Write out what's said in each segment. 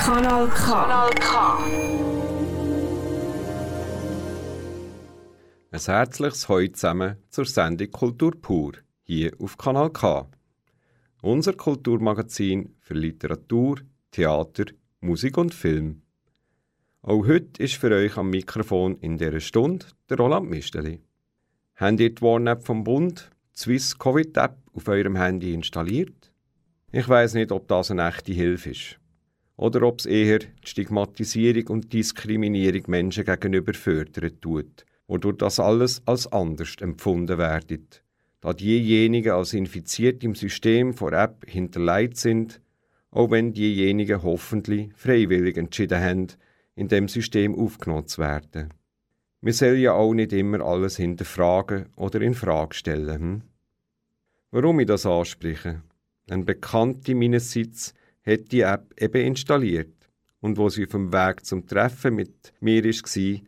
Kanal K. Kanal K. Ein herzliches Heu zusammen zur Sendung Kultur pur hier auf Kanal K. Unser Kulturmagazin für Literatur, Theater, Musik und Film. Auch heute ist für euch am Mikrofon in dieser Stunde der Roland Misteli. Habt ihr die Warn-App vom Bund, die Swiss Covid-App, auf eurem Handy installiert? Ich weiß nicht, ob das eine echte Hilfe ist. Oder ob es eher die Stigmatisierung und Diskriminierung Menschen gegenüber fördern tut, wodurch das alles als anders empfunden werden, da diejenigen als infiziert im System vor App hinterlegt sind, auch wenn diejenigen hoffentlich freiwillig entschieden haben, in dem System aufgenommen zu werden. Wir sollen ja auch nicht immer alles hinterfragen oder in Frage stellen. Hm? Warum ich das anspreche? Ein Bekannter meinerseits hat die App eben installiert und wo sie auf dem Weg zum Treffen mit mir war,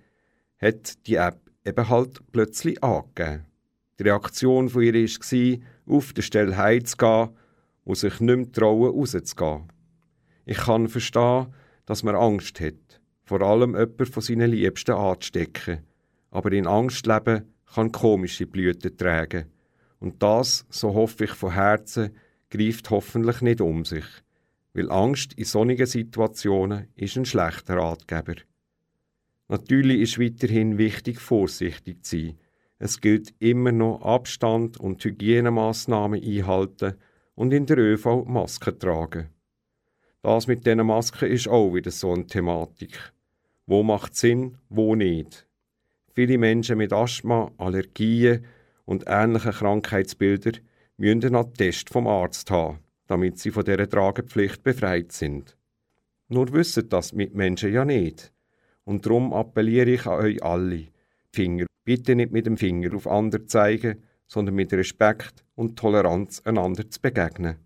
hat die App eben halt plötzlich angegeben. Die Reaktion von ihr war, auf der Stelle heimzugehen und sich nicht mehr trauen, rauszugehen. Ich kann verstehen, dass man Angst hat, vor allem jemanden von seinen Liebsten anzustecken. Aber in Angst leben kann komische Blüten tragen. Und das, so hoffe ich von Herzen, greift hoffentlich nicht um sich. Weil Angst in solchen Situationen ist ein schlechter Ratgeber. Natürlich ist weiterhin wichtig, vorsichtig zu sein. Es gilt immer noch Abstand und Hygienemaßnahmen einhalten und in der ÖV Masken tragen. Das mit diesen Masken ist auch wieder so eine Thematik. Wo macht Sinn, wo nicht? Viele Menschen mit Asthma, Allergien und ähnlichen Krankheitsbildern müssen einen Attest vom Arzt haben, damit sie von dieser Tragepflicht befreit sind. Nur wissen das mit Menschen ja nicht. Und darum appelliere ich an euch alle, Finger bitte nicht mit dem Finger auf andere zeigen, sondern mit Respekt und Toleranz einander zu begegnen.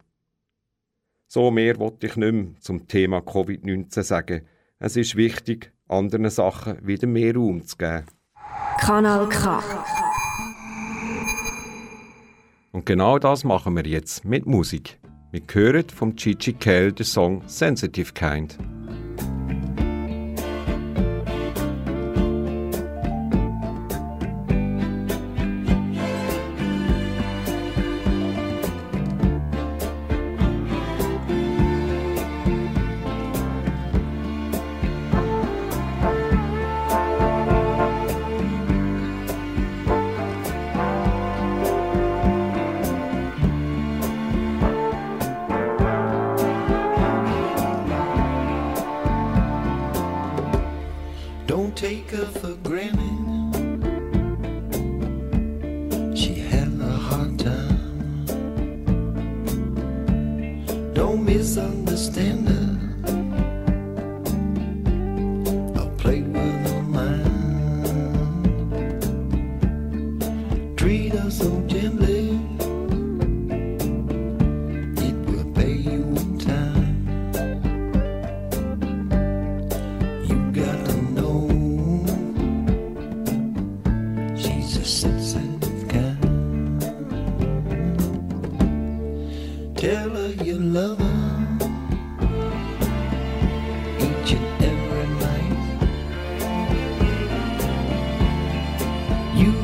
So mehr wollte ich nicht mehr zum Thema Covid-19 sagen. Es ist wichtig, anderen Sachen wieder mehr Raum zu geben. Kanal K. Und genau das machen wir jetzt mit Musik. Wir hören vom Gigi Kell den Song Sensitive Kind.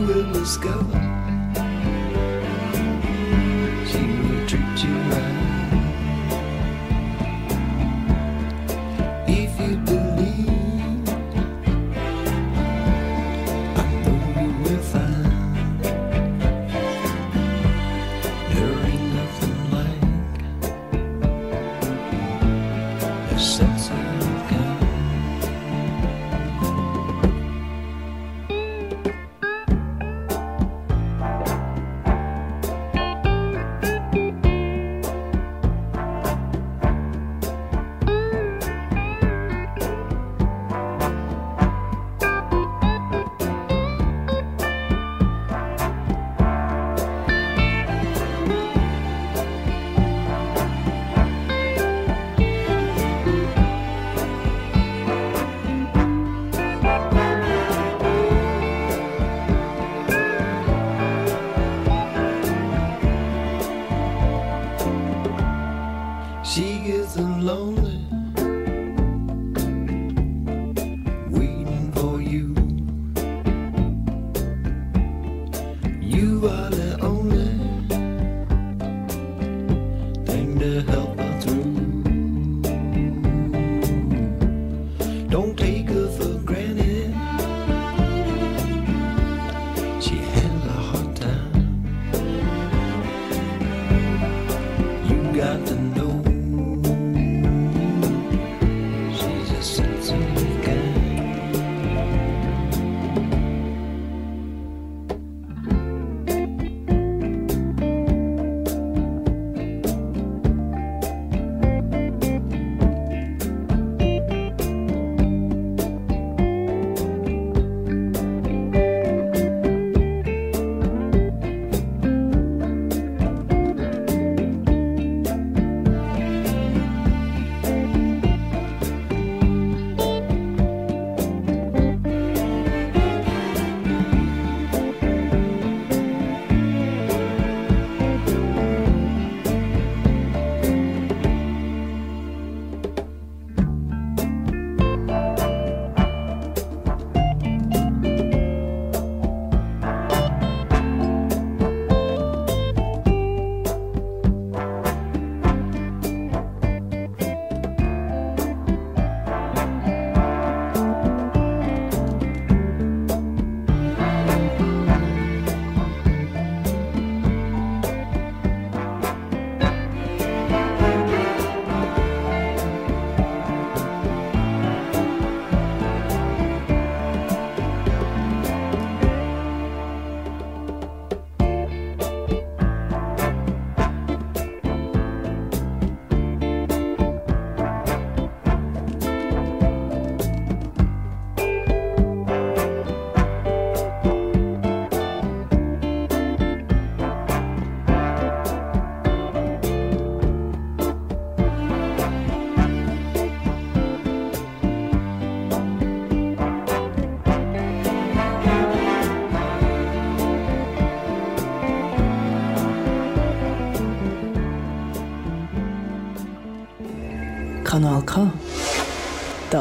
will is go.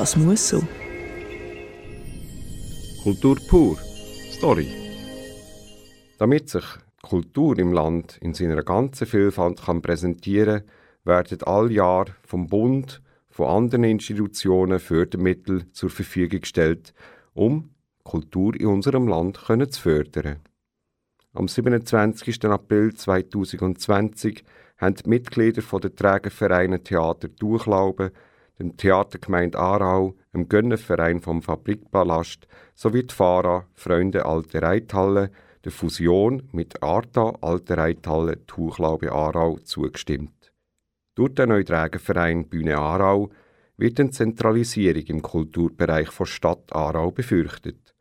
Das muss so. Kultur pur. Story. Damit sich Kultur im Land in seiner ganzen Vielfalt kann präsentieren werden all Jahr vom Bund, von anderen Institutionen Fördermittel zur Verfügung gestellt, um Kultur in unserem Land können zu fördern. Am 27. April 2020 haben die Mitglieder der Trägervereine Theater Durchlauben, dem Theatergemeinde Aarau, dem Gönnerverein vom Fabrikpalast sowie die FARA Freunde Alte Reithalle der Fusion mit Arta Alte Reithalle Tuchlaube Aarau zugestimmt. Durch den neuen Trägerverein Bühne Aarau wird eine Zentralisierung im Kulturbereich der Stadt Aarau befürchtet,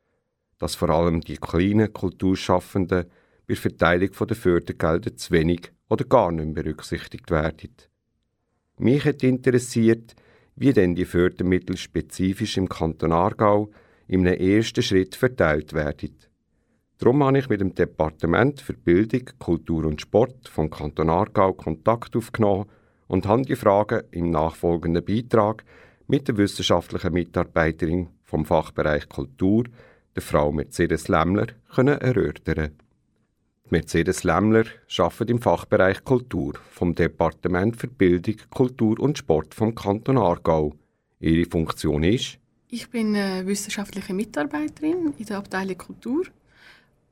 dass vor allem die kleinen Kulturschaffenden bei der Verteilung der Fördergelder zu wenig oder gar nicht mehr berücksichtigt werden. Mich hat interessiert, wie denn die Fördermittel spezifisch im Kanton Aargau einem ersten Schritt verteilt werden. Darum habe ich mit dem Departement für Bildung, Kultur und Sport vom Kanton Aargau Kontakt aufgenommen und habe die Fragen im nachfolgenden Beitrag mit der wissenschaftlichen Mitarbeiterin vom Fachbereich Kultur, der Frau Mercedes Lämmler, können erörtern. Mercedes Lämmler arbeitet im Fachbereich Kultur vom Departement für Bildung, Kultur und Sport vom Kanton Aargau. Ihre Funktion ist, Ich bin wissenschaftliche Mitarbeiterin in der Abteilung Kultur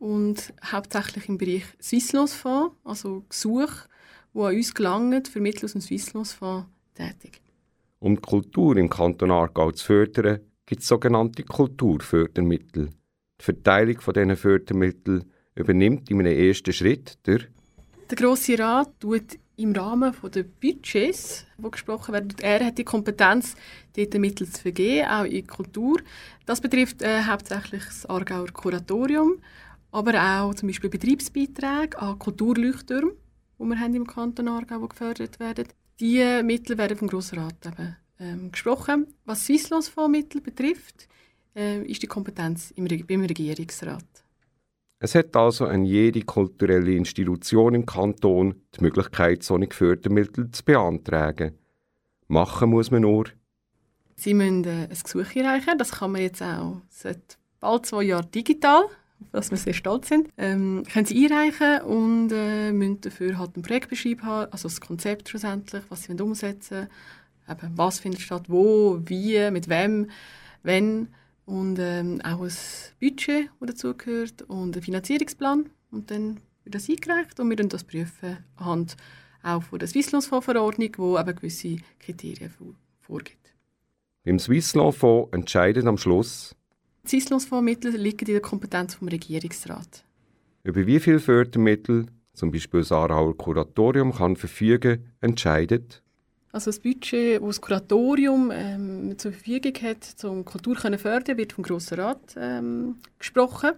und hauptsächlich im Bereich Swisslos-Fonds, also Gesuche, die an uns gelangen, für Mittel aus dem Swisslos-Fonds tätig. um die Kultur im Kanton Aargau zu fördern, gibt es sogenannte Kulturfördermittel. Die Verteilung von diesen Fördermitteln übernimmt in einem ersten Schritt der Der Grosse Rat tut im Rahmen der Budgets, die gesprochen werden, er hat die Kompetenz, dort Mittel zu vergeben, auch in Kultur. Das betrifft äh, hauptsächlich das Aargauer Kuratorium, aber auch zum Beispiel Betriebsbeiträge an Kulturleuchttürme, die wir haben im Kanton Aargau, die gefördert werden. Diese Mittel werden vom Grossen Rat eben, ähm, gesprochen. Was Swisslos-Fondsmittel betrifft, äh, ist die Kompetenz im, beim Regierungsrat. Es hat also an jede kulturelle Institution im Kanton die Möglichkeit, solche Fördermittel zu beantragen. Machen muss man nur, Sie müssen äh, ein Gesuch einreichen. Das kann man jetzt auch seit bald zwei Jahren digital auf das wir sehr stolz sind. Ähm, können sie einreichen und äh, müssen dafür halt einen Projektbeschrieb haben, also das Konzept schlussendlich, was sie umsetzen wollen, was findet statt, wo, wie, mit wem, wenn und ähm, auch ein Budget, das dazugehört und einen Finanzierungsplan und dann wird das eingereicht und wir dann das prüfen anhand auch von der Swisslos-Verordnung, die eben gewisse Kriterien vorgibt. Beim Swisslos-Fonds entscheidet am Schluss, die Swisslos-Fondsmittel liegen in der Kompetenz vom Regierungsrat. über wie viele Fördermittel zum Beispiel das Aarauer Kuratorium kann verfügen, entscheidet Also das Budget, das das Kuratorium ähm, zur Verfügung hat, um Kultur zu fördern, wird vom Grossen Rat ähm, gesprochen.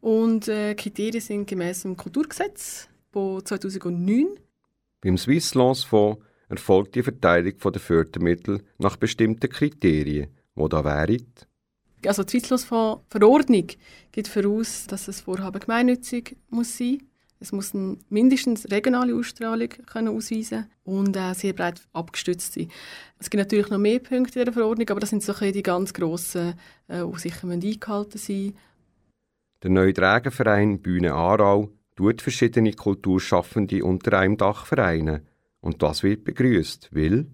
Und äh, Kriterien sind gemäß dem Kulturgesetz von 2009. Beim Swisslos-Fonds erfolgt die Verteilung der Fördermittel nach bestimmten Kriterien, die da wären Also die Swisslos-Verordnung gibt voraus, dass das Vorhaben gemeinnützig muss sein es muss mindestens regionale Ausstrahlung können ausweisen und äh, sehr breit abgestützt sein. Es gibt natürlich noch mehr Punkte in der Verordnung, aber das sind so die ganz grossen, äh, die sicher eingehalten sein müssen. Der neue Trägerverein Bühne Aarau tut verschiedene Kulturschaffende unter einem Dach vereinen. Und das wird begrüßt, weil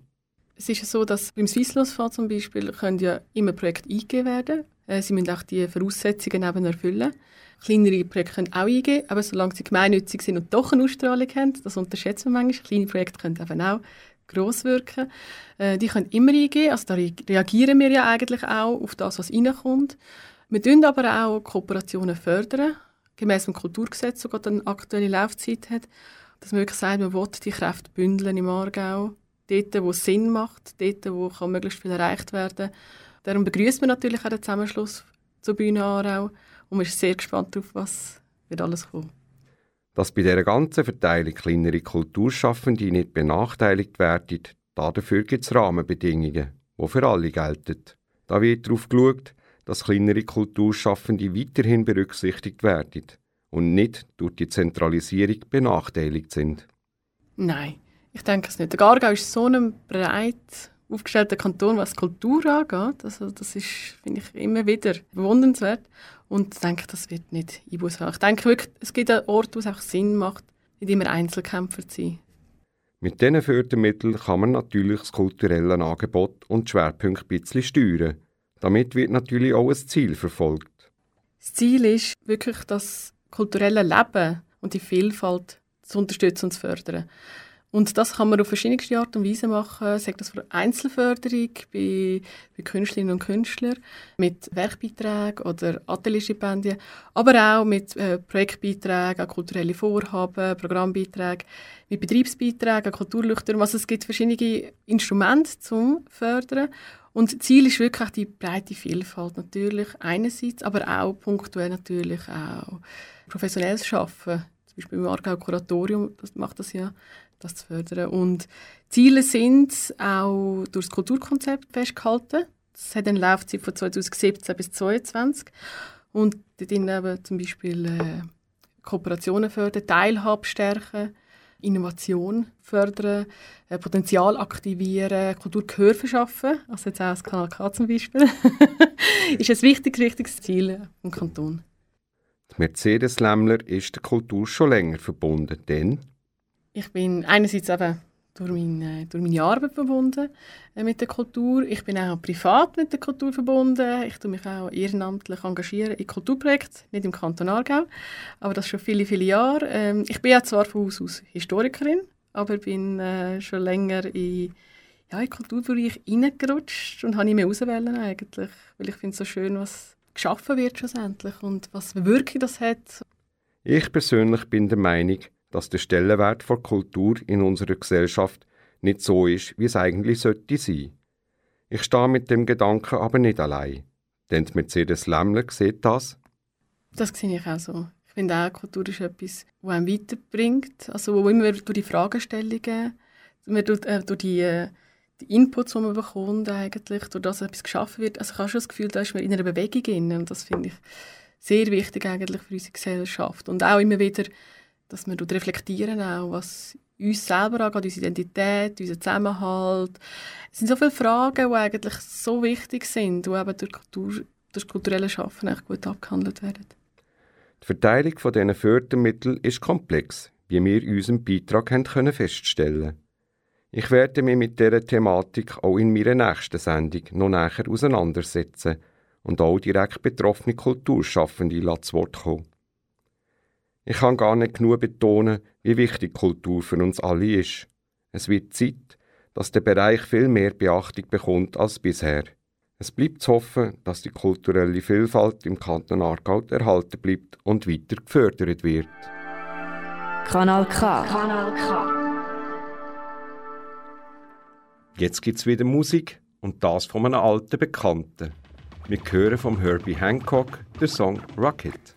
Es ist ja so, dass beim Swisslos-Fonds zum Beispiel können ja immer Projekte eingegeben werden. Äh, Sie müssen auch die Voraussetzungen eben erfüllen. Kleinere Projekte können auch eingeben, aber solange sie gemeinnützig sind und doch eine Ausstrahlung haben, das unterschätzen wir manchmal, kleine Projekte können eben auch gross wirken. Äh, die können immer eingeben, also da re- reagieren wir ja eigentlich auch auf das, was reinkommt. Wir fördern aber auch Kooperationen fördern, gemäß dem Kulturgesetz, das gerade eine aktuelle Laufzeit hat. Dass man wirklich sagt, man will die Kräfte bündeln im Aargau, dort, wo es Sinn macht, dort, wo kann möglichst viel erreicht werden Darum begrüßen wir natürlich auch den Zusammenschluss zur Bühne Aarau und wir sind sehr gespannt darauf, was wird alles kommt. dass bei dieser ganzen Verteilung kleinere Kulturschaffende nicht benachteiligt werden, dafür gibt es Rahmenbedingungen, die für alle gelten. Da wird darauf geschaut, dass kleinere Kulturschaffende weiterhin berücksichtigt werden und nicht durch die Zentralisierung benachteiligt sind. Nein, ich denke es nicht. Der Gargau ist so ein breit aufgestellter Kanton, was Kultur angeht. Also das ist, finde ich, immer wieder bewundernswert. Und ich denke, das wird nicht Einbuß haben. Ich denke wirklich, es gibt einen Ort, wo es auch Sinn macht, nicht immer Einzelkämpfer zu sein. Mit diesen Fördermitteln kann man natürlich das kulturelle Angebot und die Schwerpunkte ein bisschen steuern. Damit wird natürlich auch ein Ziel verfolgt. Das Ziel ist wirklich, das kulturelle Leben und die Vielfalt zu unterstützen und zu fördern. Und das kann man auf verschiedenste Art und Weise machen, sagt das für Einzelförderung bei, bei Künstlerinnen und Künstlern, mit Werkbeiträgen oder Atelierstipendien, aber auch mit äh, Projektbeiträgen an kulturelle Vorhaben, Programmbeiträgen, mit Betriebsbeiträgen an Kulturleuchtturm. Also es gibt verschiedene Instrumente zum Fördern. Und Ziel ist wirklich die breite Vielfalt natürlich einerseits, aber auch punktuell natürlich auch professionelles Schaffen. Zum Beispiel im Aargau Kuratorium das macht das ja, das zu fördern. Und Ziele sind auch durch das Kulturkonzept festgehalten. Das hat eine Laufzeit von 2017 bis 2022. Und dort eben zum Beispiel äh, Kooperationen fördern, Teilhabe stärken, Innovation fördern, äh, Potenzial aktivieren, Kulturgehör verschaffen, also jetzt auch das Kanal K zum Beispiel, ist ein wichtiges, wichtiges Ziel im Kanton. Mercedes Lämmler ist der Kultur schon länger verbunden, denn Ich bin einerseits eben durch meine, durch meine Arbeit verbunden äh, mit der Kultur. Ich bin auch privat mit der Kultur verbunden. Ich tue mich auch ehrenamtlich engagieren in Kulturprojekten, nicht im Kanton Aargau, aber das schon viele, viele Jahre. Ähm, ich bin ja zwar von Haus aus Historikerin, aber bin äh, schon länger in, ja, in Kulturbereich reingerutscht und habe nicht mehr auswählen eigentlich, weil ich finde es so schön, was geschaffen wird schlussendlich und was Wirkung das hat ich persönlich bin der Meinung, dass der Stellenwert von Kultur in unserer Gesellschaft nicht so ist, wie es eigentlich sollte sein. Ich stehe mit dem Gedanken aber nicht allein. Denn Mercedes Lämmler sieht das Das sehe ich auch so. Ich finde auch, Kultur ist etwas, das einem weiterbringt. Also wo immer durch die Fragestellungen, äh, durch die, äh, die Inputs, die man bekommt, eigentlich, durch das etwas geschaffen wird. Also ich habe schon das Gefühl, da ist man in einer Bewegung drin. Und das finde ich sehr wichtig eigentlich für unsere Gesellschaft. Und auch immer wieder, dass wir reflektieren, auch, was uns selber angeht, unsere Identität, unser Zusammenhalt. Es sind so viele Fragen, die eigentlich so wichtig sind, die eben durch, durch das kulturelle Schaffen gut abgehandelt werden. Die Verteilung von diesen Fördermitteln ist komplex, wie wir in unserem Beitrag haben können feststellen Ich werde mich mit dieser Thematik auch in meiner nächsten Sendung noch näher auseinandersetzen und auch direkt betroffene Kulturschaffende zu Wort kommen. Ich kann gar nicht genug betonen, wie wichtig Kultur für uns alle ist. Es wird Zeit, dass der Bereich viel mehr Beachtung bekommt als bisher. Es bleibt zu hoffen, dass die kulturelle Vielfalt im Kanton Aargau erhalten bleibt und weiter gefördert wird. Kanal K. Kanal K. Jetzt gibt's wieder Musik und das von einem alten Bekannten. Wir hören vom Herbie Hancock den Song Rocket.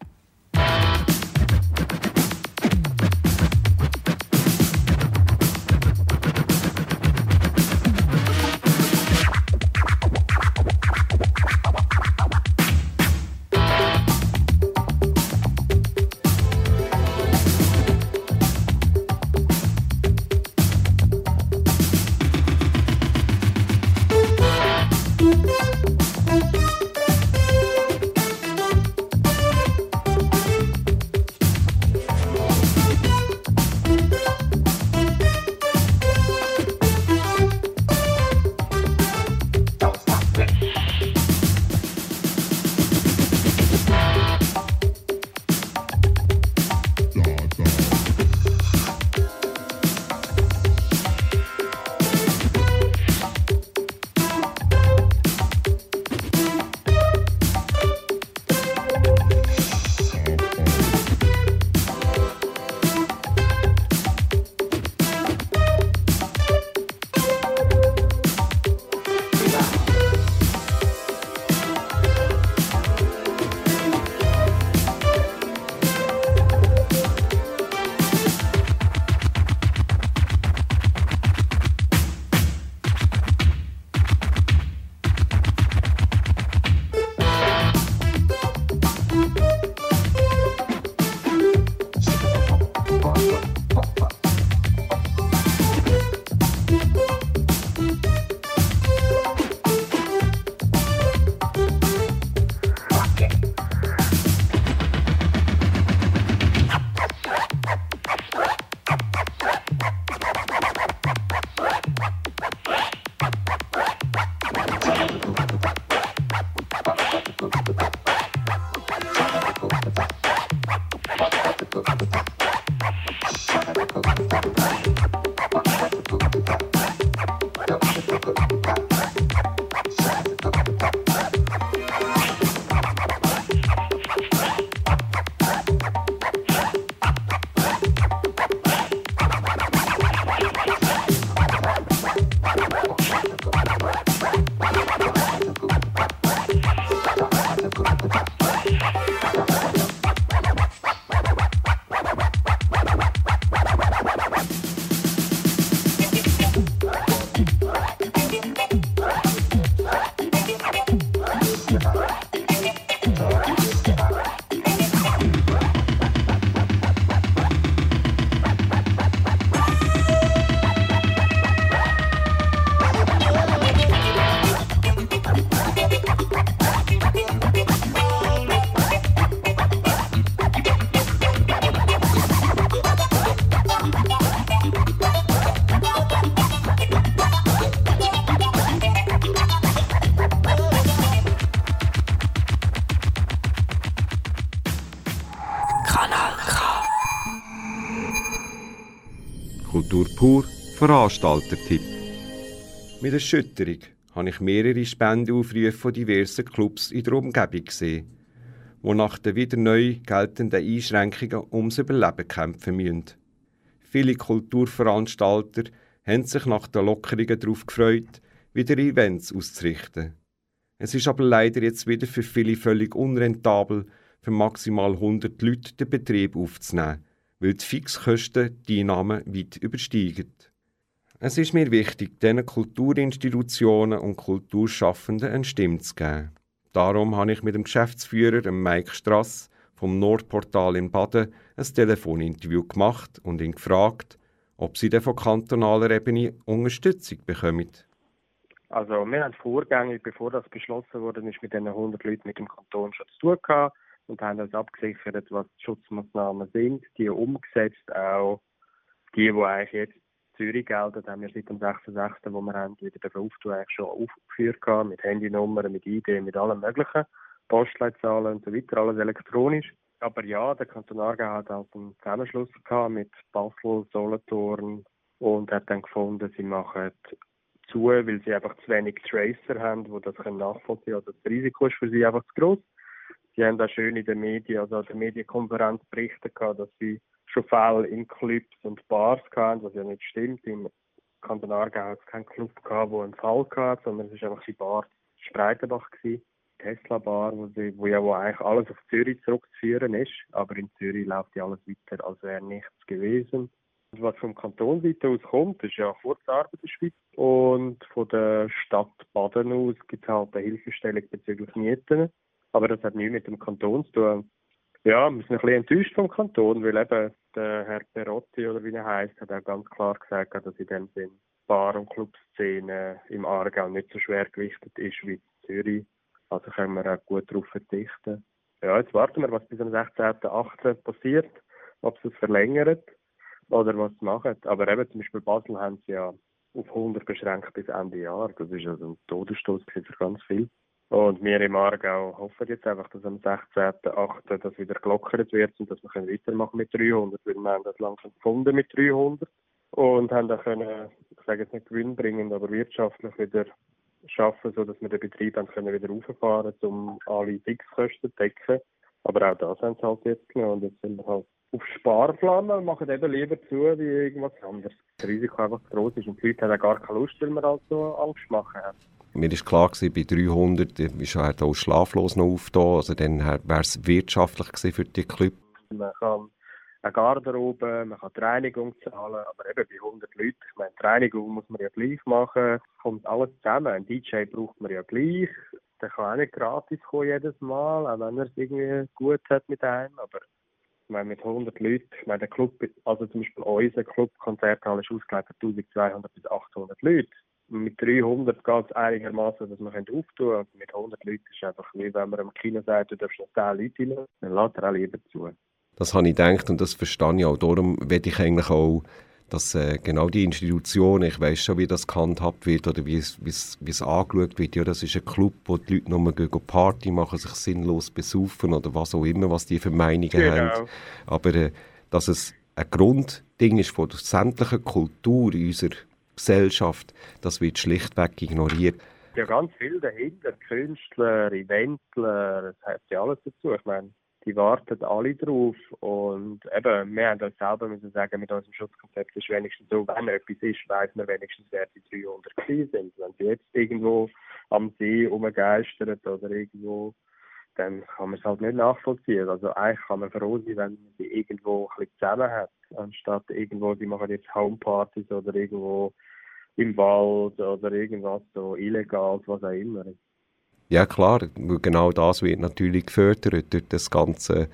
Veranstaltertipp. Mit Erschütterung habe ich mehrere Spendeaufrufe von diversen Clubs in der Umgebung gesehen, die nach den wieder neu geltenden Einschränkungen ums Überleben kämpfen müssen. Viele Kulturveranstalter haben sich nach den Lockerungen darauf gefreut, wieder Events auszurichten. Es ist aber leider jetzt wieder für viele völlig unrentabel, für maximal 100 Leute den Betrieb aufzunehmen, weil die Fixkosten die Einnahmen weit übersteigen. Es ist mir wichtig, diesen Kulturinstitutionen und Kulturschaffenden eine Stimme zu geben. Darum habe ich mit dem Geschäftsführer Mike Strass vom Nordportal in Baden ein Telefoninterview gemacht und ihn gefragt, ob sie denn von kantonaler Ebene Unterstützung bekommen. Also wir haben vorgängig, bevor das beschlossen wurde, mit diesen 100 Leuten mit dem Kanton schon zu tun gehabt. und haben uns abgesichert, was die Schutzmaßnahmen sind, die umgesetzt, auch die, die eigentlich jetzt Zürich gelten, haben wir seit dem 6.6., wo wir haben, wieder den Auftu eigentlich schon aufgeführt gehabt, mit Handynummern, mit ID, mit allem möglichen, Postleitzahlen und so weiter, alles elektronisch. Aber ja, der Kanton Aargau hat halt einen Zusammenschluss gehabt mit Basel, Solothurn und hat dann gefunden, sie machen zu, weil sie einfach zu wenig Tracer haben, die das nachvollziehen können. Also das Risiko ist für sie einfach zu groß. Sie haben auch schön in den Medien, also an der Medienkonferenz berichtet gehabt, dass sie schon Fälle in Clubs und Bars hatten, was ja nicht stimmt. Im Kanton Aargau hat es keinen Club gehabt, der einen Fall hatte, sondern es war einfach die Bar Spreitenbach. Tesla Bar, wo, wo ja wo eigentlich alles auf Zürich zurückzuführen ist, aber in Zürich läuft ja alles weiter, als wäre nichts gewesen. Und was vom Kantonseite aus kommt, ist ja Kurzarbeit in der Schweiz und von der Stadt Baden aus gibt es halt eine Hilfestellung bezüglich Mieten, aber das hat nichts mit dem Kanton zu tun. Ja, wir sind ein bisschen enttäuscht vom Kanton, weil eben der Herr Perotti oder wie er heißt, hat auch ganz klar gesagt, dass in dem Sinn Bar- und Clubszene im Aargau nicht so schwer gewichtet ist wie in Zürich. Also können wir auch gut darauf verzichten. Ja, jetzt warten wir, was bis am 16.8. passiert, ob sie es verlängert oder was sie machen. Aber eben zum Beispiel Basel haben sie ja auf 100 beschränkt bis Ende Jahr. Das ist also ein Todesstoß für ganz viel. Und wir im Aargau hoffen jetzt einfach, dass am 16.8. das wieder gelockert wird und dass wir können weitermachen mit 300, weil wir haben das langsam gefunden mit 300 und haben dann können, ich sage jetzt nicht gewinnbringend, aber wirtschaftlich wieder schaffen, sodass wir den Betrieb haben können wieder rauffahren um alle Fixkosten zu decken. Aber auch das haben sie halt jetzt genommen und jetzt sind wir halt auf Sparplan und machen eben lieber zu wie irgendwas anderes. Das Risiko einfach groß ist und die Leute haben auch gar keine Lust, weil wir halt so Angst machen haben. Mir war klar, gewesen, bei 300 ist halt auch schlaflos noch aufgetan. Also dann wäre es wirtschaftlich gewesen für die Club. Man kann eine Garderobe, man kann die Reinigung zahlen, aber eben bei 100 Leuten, ich meine, die Reinigung muss man ja gleich machen, kommt alles zusammen. Ein DJ braucht man ja gleich, der kann auch nicht gratis kommen jedes Mal, auch wenn er es irgendwie gut hat mit einem, aber ich meine, mit 100 Leuten, ich meine, der Club, also zum Beispiel unser Club, Konzerthalle ist ausgelegt für 1200 bis 800 Leute. Mit 300 geht es einigermaßen, dass man auftun. Und mit 100 Leuten ist es einfach wie wenn man am Kino sagt, du darfst noch 10 Leute rein, dann lässt er auch lieber zu. Das habe ich gedacht und das verstehe ich auch. Darum werde ich eigentlich auch, dass äh, genau die Institution, ich weiß schon, wie das gehandhabt wird oder wie es, wie es, wie es angeschaut wird. Ja, das ist ein Club, wo die Leute nur gehen Party machen, sich sinnlos besaufen oder was auch immer, was die für Meinungen Genau. haben. Aber äh, dass es ein Grundding ist von der sämtlichen Kultur in unserer Gesellschaft, das wird schlichtweg ignoriert. Ja, ganz viel dahinter. Künstler, Eventler, das hat ja alles dazu. Ich meine, die warten alle drauf. Und eben, wir haben uns selber müssen sagen, mit unserem Schutzkonzept ist wenigstens so, wenn etwas ist, weiß man wenigstens, wer die 300 gewesen sind. Wenn sie jetzt irgendwo am See rumgeistern oder irgendwo, dann kann man es halt nicht nachvollziehen. Also eigentlich kann man froh sein, wenn man sie irgendwo ein bisschen zusammen hat, anstatt irgendwo, die machen jetzt Homepartys oder irgendwo im Wald oder irgendwas so illegal, was auch immer. Ja klar, genau das wird natürlich gefördert durch das ganze,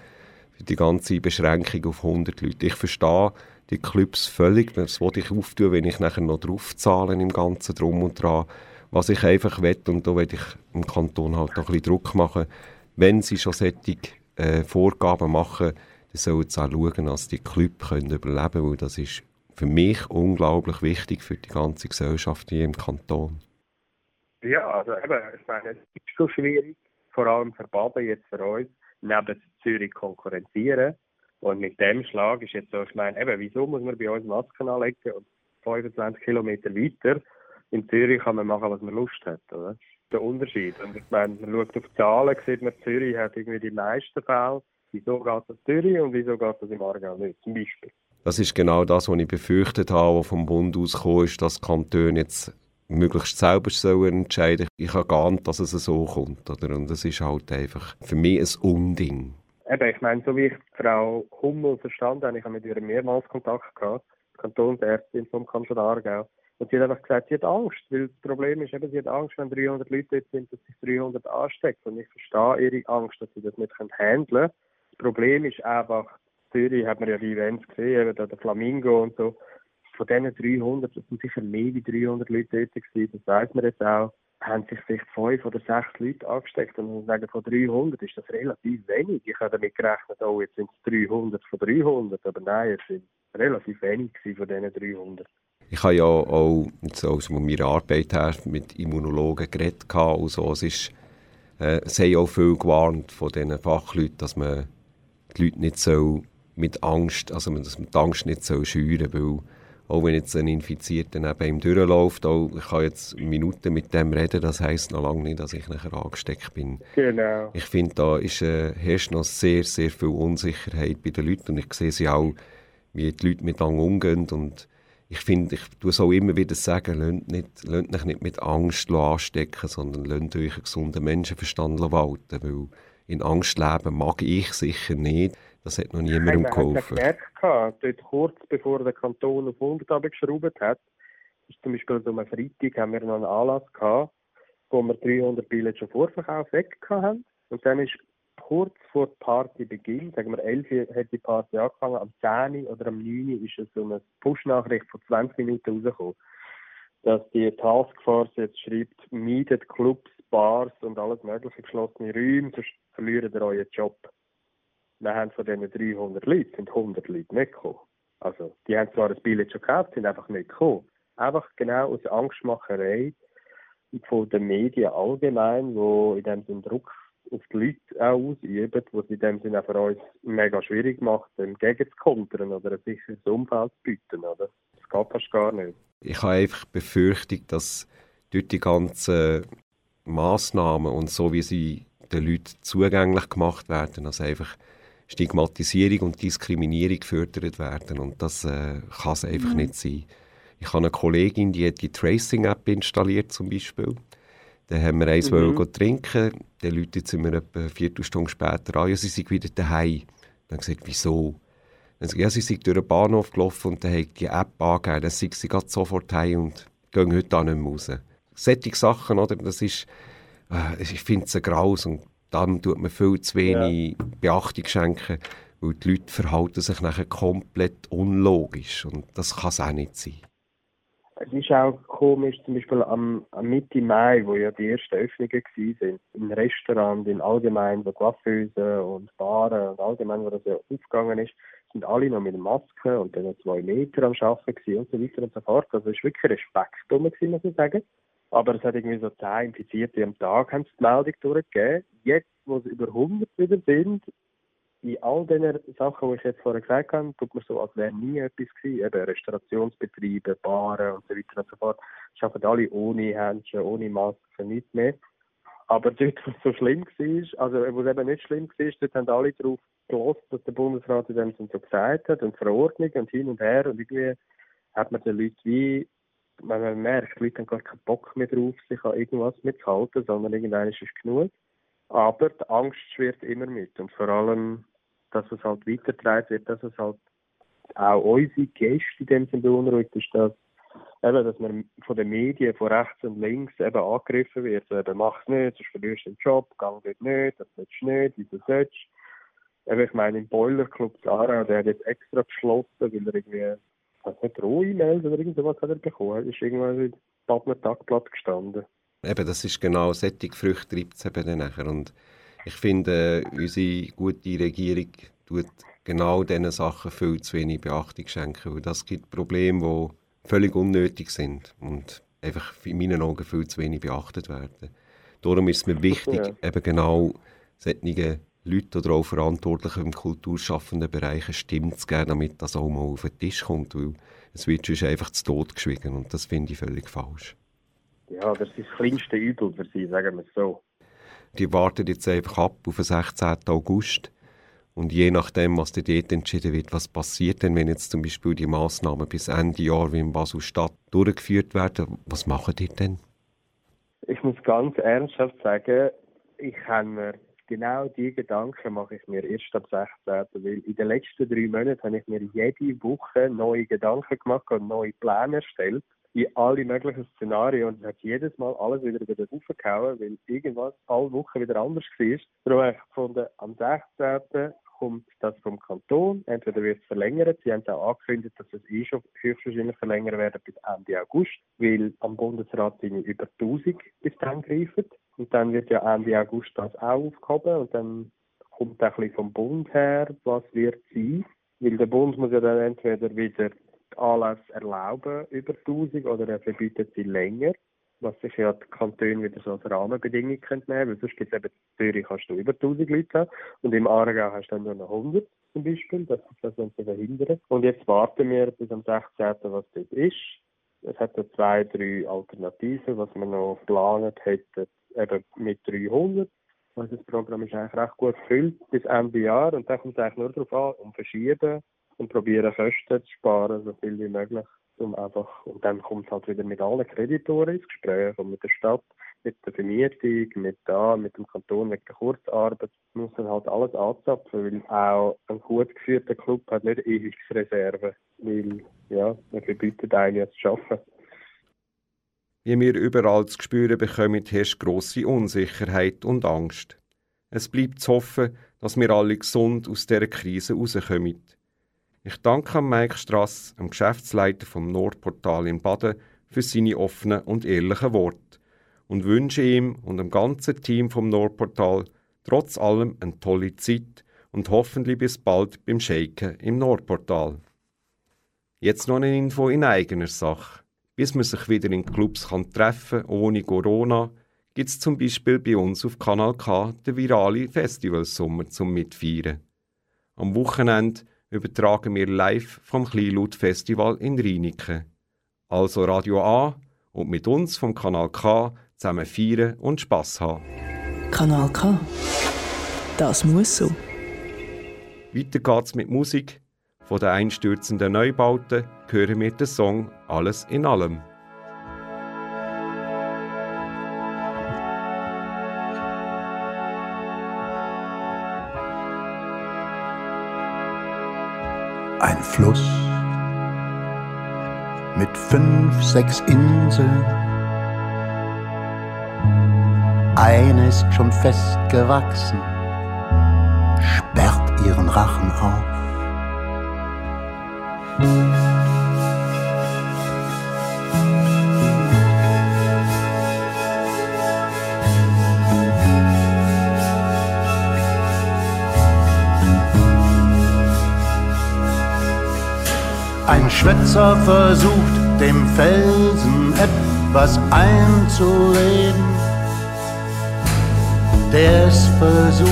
die ganze Beschränkung auf 100 Leute. Ich verstehe die Clubs völlig, das wollte ich auftun, wenn ich nachher noch draufzahle im Ganzen drum und dran. Was ich einfach will, und da will ich im Kanton halt noch ein bisschen Druck machen, wenn sie schon solche äh, Vorgaben machen, dann sollen sie auch schauen, dass die können überleben können, weil das ist für mich unglaublich wichtig für die ganze Gesellschaft hier im Kanton. Ja, also eben, ich meine, es ist schon schwierig, vor allem für Baden jetzt für uns, neben Zürich konkurrenzieren. Und mit dem Schlag ist jetzt so, ich meine, eben, wieso muss man bei uns Masken anlegen und 25 Kilometer weiter in Zürich kann man machen, was man Lust hat, oder? Der Unterschied. Und ich meine, man schaut auf die Zahlen, sieht man, Zürich hat irgendwie die meisten Fälle. Wieso geht das Zürich und wieso geht das im Aargau nicht, zum Beispiel? Das ist genau das, was ich befürchtet habe, was vom Bund ausgekommen ist, dass die Kantone jetzt möglichst selber sollen entscheiden Ich habe geahnt, dass es so kommt. Oder? Und das ist halt einfach für mich ein Unding. Eben, ich meine, so wie ich Frau Hummel verstanden habe, ich habe mit ihr mehrmals Kontakt gehabt, Kantonsärztin vom Kanton Aargau. Und sie hat einfach gesagt, sie hat Angst, weil das Problem ist eben, sie hat Angst, wenn 300 Leute dort sind, dass sich 300 anstecken. Und ich verstehe ihre Angst, dass sie das nicht handeln können. Das Problem ist einfach, in Zürich hat man ja die Events gesehen, eben da der Flamingo und so. Von diesen 300, das sind sicher mehr wie 300 Leute dort gewesen, das weiß man jetzt auch. haben sich vielleicht fünf oder sechs Leute angesteckt und sagen, von 300 ist das relativ wenig. Ich habe damit gerechnet, oh, jetzt sind es 300 von 300, aber nein, es sind relativ wenig von diesen 300. Ich habe ja auch jetzt aus meiner Arbeit her mit Immunologen geredet und so. Es ist, äh, haben auch viel gewarnt von diesen Fachleuten, dass man die Leute nicht so mit Angst, also dass man die Angst nicht so schüren weil auch wenn jetzt ein Infizierter neben ihm durchläuft, auch, ich kann jetzt Minuten mit dem reden, das heisst noch lange nicht, dass ich nachher angesteckt bin. Genau. Ich finde, da ist, äh, herrscht noch sehr, sehr viel Unsicherheit bei den Leuten und ich sehe sie auch, wie die Leute miteinander umgehen und ich finde, ich tue es auch immer wieder sagen, lasst, nicht, lasst euch nicht mit Angst anstecken, sondern lasst euch einen gesunden Menschenverstand walten, weil in Angst leben mag ich sicher nicht. Das hat noch niemandem geholfen. ja gemerkt, gehabt, dort kurz bevor der Kanton auf 100 geschraubt hat, ist zum Beispiel am Freitag haben wir noch einen Anlass gehabt, wo wir 300 Billets schon Vorverkauf weg haben. Und dann ist kurz vor Partybeginn, sagen wir 11 Uhr hat die Party angefangen, am 10 Uhr oder am 9 Uhr ist so eine Push-Nachricht von 20 Minuten rausgekommen, dass die Taskforce jetzt schreibt, mietet Clubs, Bars und alles mögliche geschlossene Räume, sonst verliert ihr euren Job. Wir haben von diesen 300 Leuten sind 100 Leute nicht gekommen. Also, die haben zwar das Billett schon gekauft, sind einfach nicht gekommen. Einfach genau aus Angstmacherei von den Medien allgemein, wo in dem Sinn Druck auf die Leute auch ausüben, sie in dem Sinn auch für uns mega schwierig macht, dem gegen zu kontern oder ein sicheres Umfeld zu bieten. Oder? Das geht fast gar nicht. Ich habe einfach Befürchtung, dass durch die ganzen Massnahmen und so wie sie den Leuten zugänglich gemacht werden, also einfach Stigmatisierung und Diskriminierung gefördert werden und das äh, kann es einfach nicht sein. Ich habe eine Kollegin, die hat die Tracing-App installiert zum Beispiel. Dann haben wir eins Mhm. trinken, dann läutet sie mir etwa eine Viertelstunde später an, ja, sie sind wieder daheim. Dann habe ich gesagt, wieso? Dann sagt, ja, sie sind durch den Bahnhof gelaufen und dann hat die App angegeben, dann sind sie gerade sofort heim und gehen heute auch nicht mehr raus. Solche Sachen, oder, das ist, äh, ich finde es ein Graus und dann tut man viel zu wenig Beachtung schenken, weil die Leute verhalten sich nachher komplett unlogisch und das kann es auch nicht sein. Es ist auch komisch, zum Beispiel am, am Mitte Mai, wo ja die ersten Öffnungen waren, in Restaurants, in allgemein, so Coiffeuse und Baren und allgemein, wo das ja aufgegangen ist, sind alle noch mit Masken und dann zwei Meter am Arbeiten und so weiter und so fort. Also es war wirklich Respekt rum, gewesen, muss ich sagen. Aber es hat irgendwie so 10 Infizierte am Tag, haben die Meldung durchgegeben. Jetzt, wo es über 100 wieder sind, in all diesen Sachen, die ich jetzt vorher gesagt habe, tut man so, als wäre nie etwas gewesen. Eben Restaurationsbetriebe, Baren und so weiter und so fort. Arbeiten alle ohne Händchen, ohne Masken, nichts mehr. Aber dort, wo es so schlimm war, also wo es eben nicht schlimm war, dort haben alle darauf gelost, was der Bundesrat in dem Sinne so gesagt hat und Verordnung und hin und her und irgendwie hat man den Leuten wie, wenn man merkt, die Leute haben gar keinen Bock mehr drauf, sich an irgendwas mitzuhalten, sondern irgendwann ist es genug. Aber die Angst schwirrt immer mit und vor allem, dass es halt weitergetragen wird, dass es halt auch unsere Gäste in dem Sinne beunruhigt, ist das eben, dass man von den Medien von rechts und links eben angegriffen wird. So, eben, mach's nicht, sonst verlierst du den Job, gang dort nicht, das sollst du nicht, wieso sollst du? Eben, ich meine, im Boiler Club Sarah, der hat jetzt extra geschlossen, weil er irgendwie, hat nicht Roh-E-Mails oder irgendwas hat er bekommen, ist irgendwann in Badner Tagblatt gestanden. Eben, das ist genau solche Früchte treibt es eben dann nachher. Und ich finde, unsere gute Regierung tut genau diesen Sachen viel zu wenig Beachtung schenken, weil das gibt Probleme, die völlig unnötig sind und einfach in meinen Augen viel zu wenig beachtet werden. Darum ist es mir wichtig, Ja. eben genau solchen Leuten oder auch Verantwortlichen im kulturschaffenden Bereich eine Stimme zu geben, damit das auch mal auf den Tisch kommt, weil es wird sonst einfach zu Tod geschwiegen und das finde ich völlig falsch. Ja, das ist das kleinste Übel für sie, sagen wir es so. Die warten jetzt einfach ab auf den 16. August. Und je nachdem, was dort entschieden wird, was passiert denn, wenn jetzt zum Beispiel die Massnahmen bis Ende Jahr wie in Basel-Stadt durchgeführt werden, was machen die denn? Ich muss ganz ernsthaft sagen, ich habe mir genau die Gedanken mache ich mir erst ab 16. Weil in den letzten drei Monaten habe ich mir jede Woche neue Gedanken gemacht und neue Pläne erstellt in alle möglichen Szenarien und hat jedes Mal alles wieder über den Haufen gehauen, weil irgendwas alle Wochen wieder anders war. Darum habe ich gefunden, am 16. kommt das vom Kanton. Entweder wird es verlängert, sie haben auch angekündigt, dass es eh schon höchstwahrscheinlich verlängern werden bis Ende August, weil am Bundesrat sind über 1000 bis dann greifen. Und dann wird ja Ende August das auch aufgehoben und dann kommt auch ein bisschen vom Bund her, was wird sein. Weil der Bund muss ja dann entweder wieder Anlässe erlauben über 1000 oder er verbietet sie länger was sich ja die Kantone wieder so als Rahmenbedingung können nehmen weil sonst gibt es eben in Zürich kannst du über 1000 Leute haben und im Aargau hast du dann nur noch 100 zum Beispiel, das ist das, was verhindern. Und jetzt warten wir bis am 16., was das ist. Es hat ja zwei, drei Alternativen, was wir noch geplant hätten, eben mit 300. Also das Programm ist eigentlich recht gut gefüllt bis Ende Jahr und dann kommt es eigentlich nur darauf an, um verschieben und probieren Kosten zu sparen, so viel wie möglich um einfach, und dann kommt halt wieder mit allen Kreditoren ins Gespräch und mit der Stadt, mit der Vermietung, mit da, mit dem Kanton wegen der Kurzarbeit, muss dann halt alles anzapfen, weil auch ein gut geführter Club hat nicht ewig Reserve, weil, ja, man verbietet einen zu arbeiten. Wie wir überall zu spüren bekommen, herrscht grosse Unsicherheit und Angst. Es bleibt zu hoffen, dass wir alle gesund aus dieser Krise rauskommen. Ich danke Mike Strass, dem Geschäftsleiter vom Nordportal in Baden, für seine offenen und ehrlichen Worte und wünsche ihm und dem ganzen Team vom Nordportal trotz allem eine tolle Zeit und hoffentlich bis bald beim Shaken im Nordportal. Jetzt noch eine Info in eigener Sache. Bis man sich wieder in Clubs kann treffen ohne Corona, gibt es zum Beispiel bei uns auf Kanal K den virale Festivalsommer zum Mitfeiern. Am Wochenende übertragen wir live vom Kleinlaut-Festival in Rheiniken. Also Radio A und mit uns vom Kanal K zusammen feiern und Spass haben. Kanal K. Das muss so. Weiter geht's mit Musik. Von den einstürzenden Neubauten hören wir den Song Alles in allem. Fluss mit fünf, sechs Inseln. Eine ist schon festgewachsen, sperrt ihren Rachen auf. Schwätzer versucht, dem Felsen etwas einzureden. Der es versucht,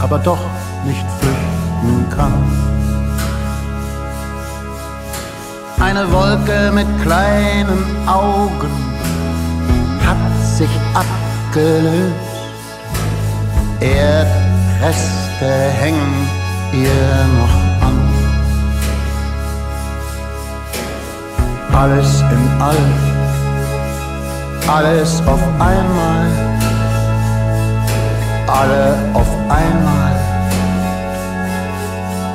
aber doch nicht flüchten kann. Eine Wolke mit kleinen Augen hat sich abgelöst. Erdreste hängen ihr noch Alles in allem, alles auf einmal, alle auf einmal,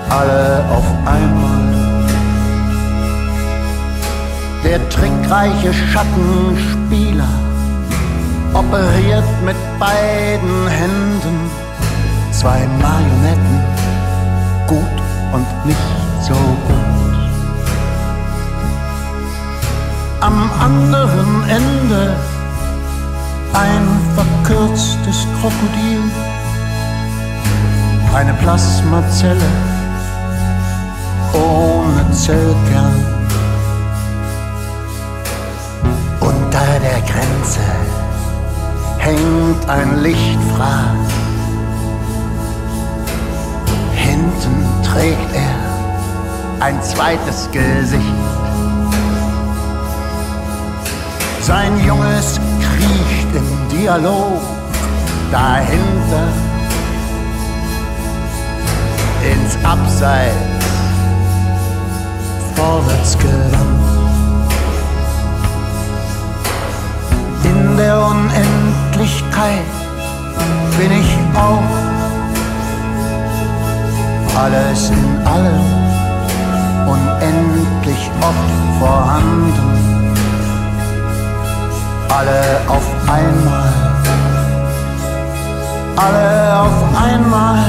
alle auf einmal. Der trickreiche Schattenspieler operiert mit beiden Händen zwei Marionetten, gut und nicht so gut. Am anderen Ende ein verkürztes Krokodil, eine Plasmazelle ohne Zellkern. Unter der Grenze hängt ein Lichtfraß. Hinten trägt er ein zweites Gesicht. Sein Junges kriecht im Dialog dahinter ins Abseits vorwärts gewandt. In der Unendlichkeit bin ich auch alles in allem unendlich oft vorhanden alle auf einmal, alle auf einmal,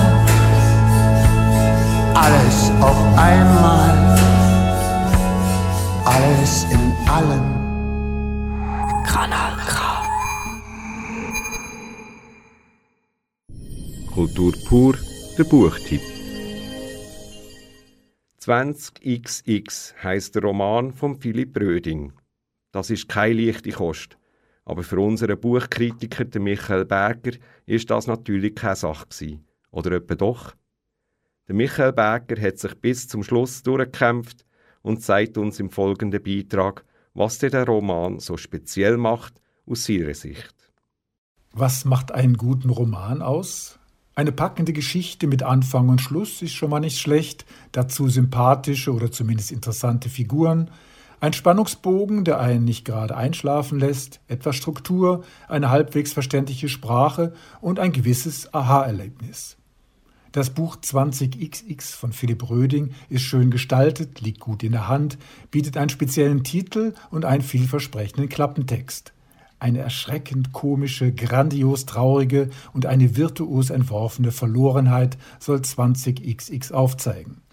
alles auf einmal, alles in allem. Kanal K. Kultur pur, der Buchtipp. 20xx heißt der Roman von Philipp Röding. Das ist keine leichte Kost. Aber für unseren Buchkritiker, den Michael Berger, ist das natürlich keine Sache gewesen. Oder etwa doch? Der Michael Berger hat sich bis zum Schluss durchgekämpft und zeigt uns im folgenden Beitrag, was der Roman so speziell macht aus ihrer Sicht. Was macht einen guten Roman aus? Eine packende Geschichte mit Anfang und Schluss ist schon mal nicht schlecht, dazu sympathische oder zumindest interessante Figuren, ein Spannungsbogen, der einen nicht gerade einschlafen lässt, etwas Struktur, eine halbwegs verständliche Sprache und ein gewisses Aha-Erlebnis. Das Buch 20xx von Philipp Röding ist schön gestaltet, liegt gut in der Hand, bietet einen speziellen Titel und einen vielversprechenden Klappentext. Eine erschreckend komische, grandios traurige und eine virtuos entworfene Verlorenheit soll 20xx aufzeigen.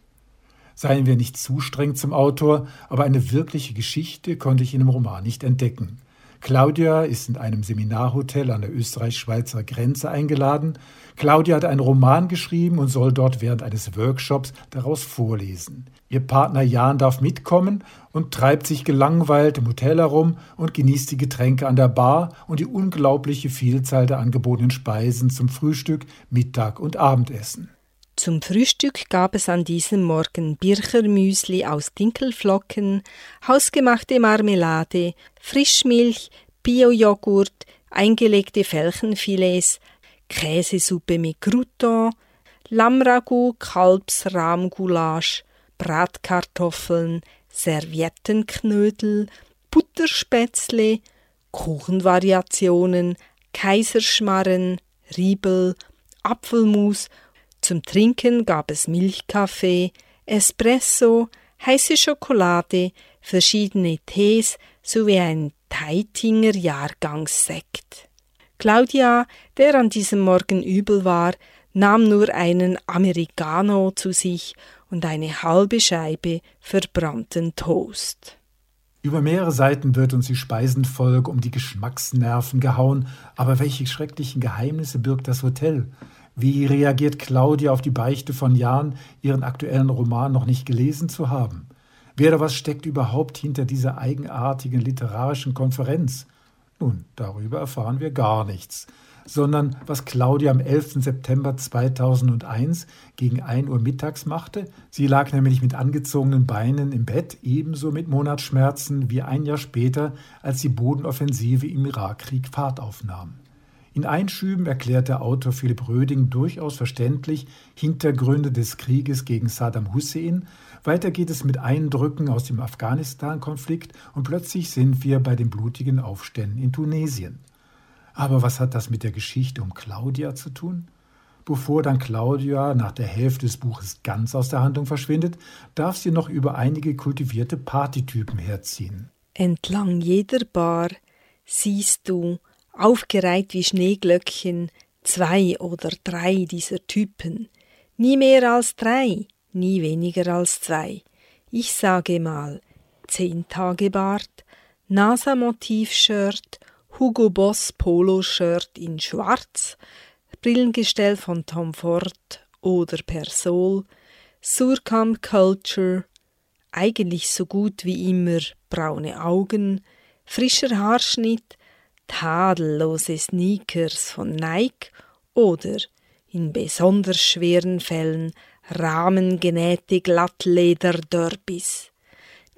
Seien wir nicht zu streng zum Autor, aber eine wirkliche Geschichte konnte ich in dem Roman nicht entdecken. Claudia ist in einem Seminarhotel an der österreich-schweizer Grenze eingeladen. Claudia hat einen Roman geschrieben und soll dort während eines Workshops daraus vorlesen. Ihr Partner Jan darf mitkommen und treibt sich gelangweilt im Hotel herum und genießt die Getränke an der Bar und die unglaubliche Vielzahl der angebotenen Speisen zum Frühstück, Mittag und Abendessen. Zum Frühstück gab es an diesem Morgen Birchermüsli aus Dinkelflocken, hausgemachte Marmelade, Frischmilch, Biojoghurt, eingelegte Felchenfilets, Käsesuppe mit Crouton, Lammragout, Kalbsrahmgoulasch, Bratkartoffeln, Serviettenknödel, Butterspätzle, Kuchenvariationen, Kaiserschmarren, Riebel, Apfelmus zum Trinken gab es Milchkaffee, Espresso, heiße Schokolade, verschiedene Tees sowie ein Teitinger Jahrgangssekt. Claudia, der an diesem Morgen übel war, nahm nur einen Americano zu sich und eine halbe Scheibe verbrannten Toast. Über mehrere Seiten wird uns die Speisenfolge um die Geschmacksnerven gehauen, aber welche schrecklichen Geheimnisse birgt das Hotel? Wie reagiert Claudia auf die Beichte von Jan, ihren aktuellen Roman noch nicht gelesen zu haben? Wer oder was steckt überhaupt hinter dieser eigenartigen literarischen Konferenz? Nun, darüber erfahren wir gar nichts, sondern was Claudia am 11. September 2001 gegen 1 Uhr mittags machte. Sie lag nämlich mit angezogenen Beinen im Bett, ebenso mit Monatsschmerzen wie ein Jahr später, als die Bodenoffensive im Irakkrieg Fahrt aufnahm. In Einschüben erklärt der Autor Philipp Röding durchaus verständlich Hintergründe des Krieges gegen Saddam Hussein. Weiter geht es mit Eindrücken aus dem Afghanistan-Konflikt und plötzlich sind wir bei den blutigen Aufständen in Tunesien. Aber was hat das mit der Geschichte um Claudia zu tun? Bevor dann Claudia nach der Hälfte des Buches ganz aus der Handlung verschwindet, darf sie noch über einige kultivierte Partytypen herziehen. Entlang jeder Bar siehst du aufgereiht wie Schneeglöckchen, zwei oder drei dieser Typen. Nie mehr als drei, nie weniger als zwei. Ich sage mal, zehn Tage Bart, NASA-Motiv-Shirt, Hugo Boss Polo-Shirt in schwarz, Brillengestell von Tom Ford oder Persol, Surkamp Culture, eigentlich so gut wie immer braune Augen, frischer Haarschnitt, tadellose Sneakers von Nike oder in besonders schweren Fällen rahmengenähte Glattleder-Derbys.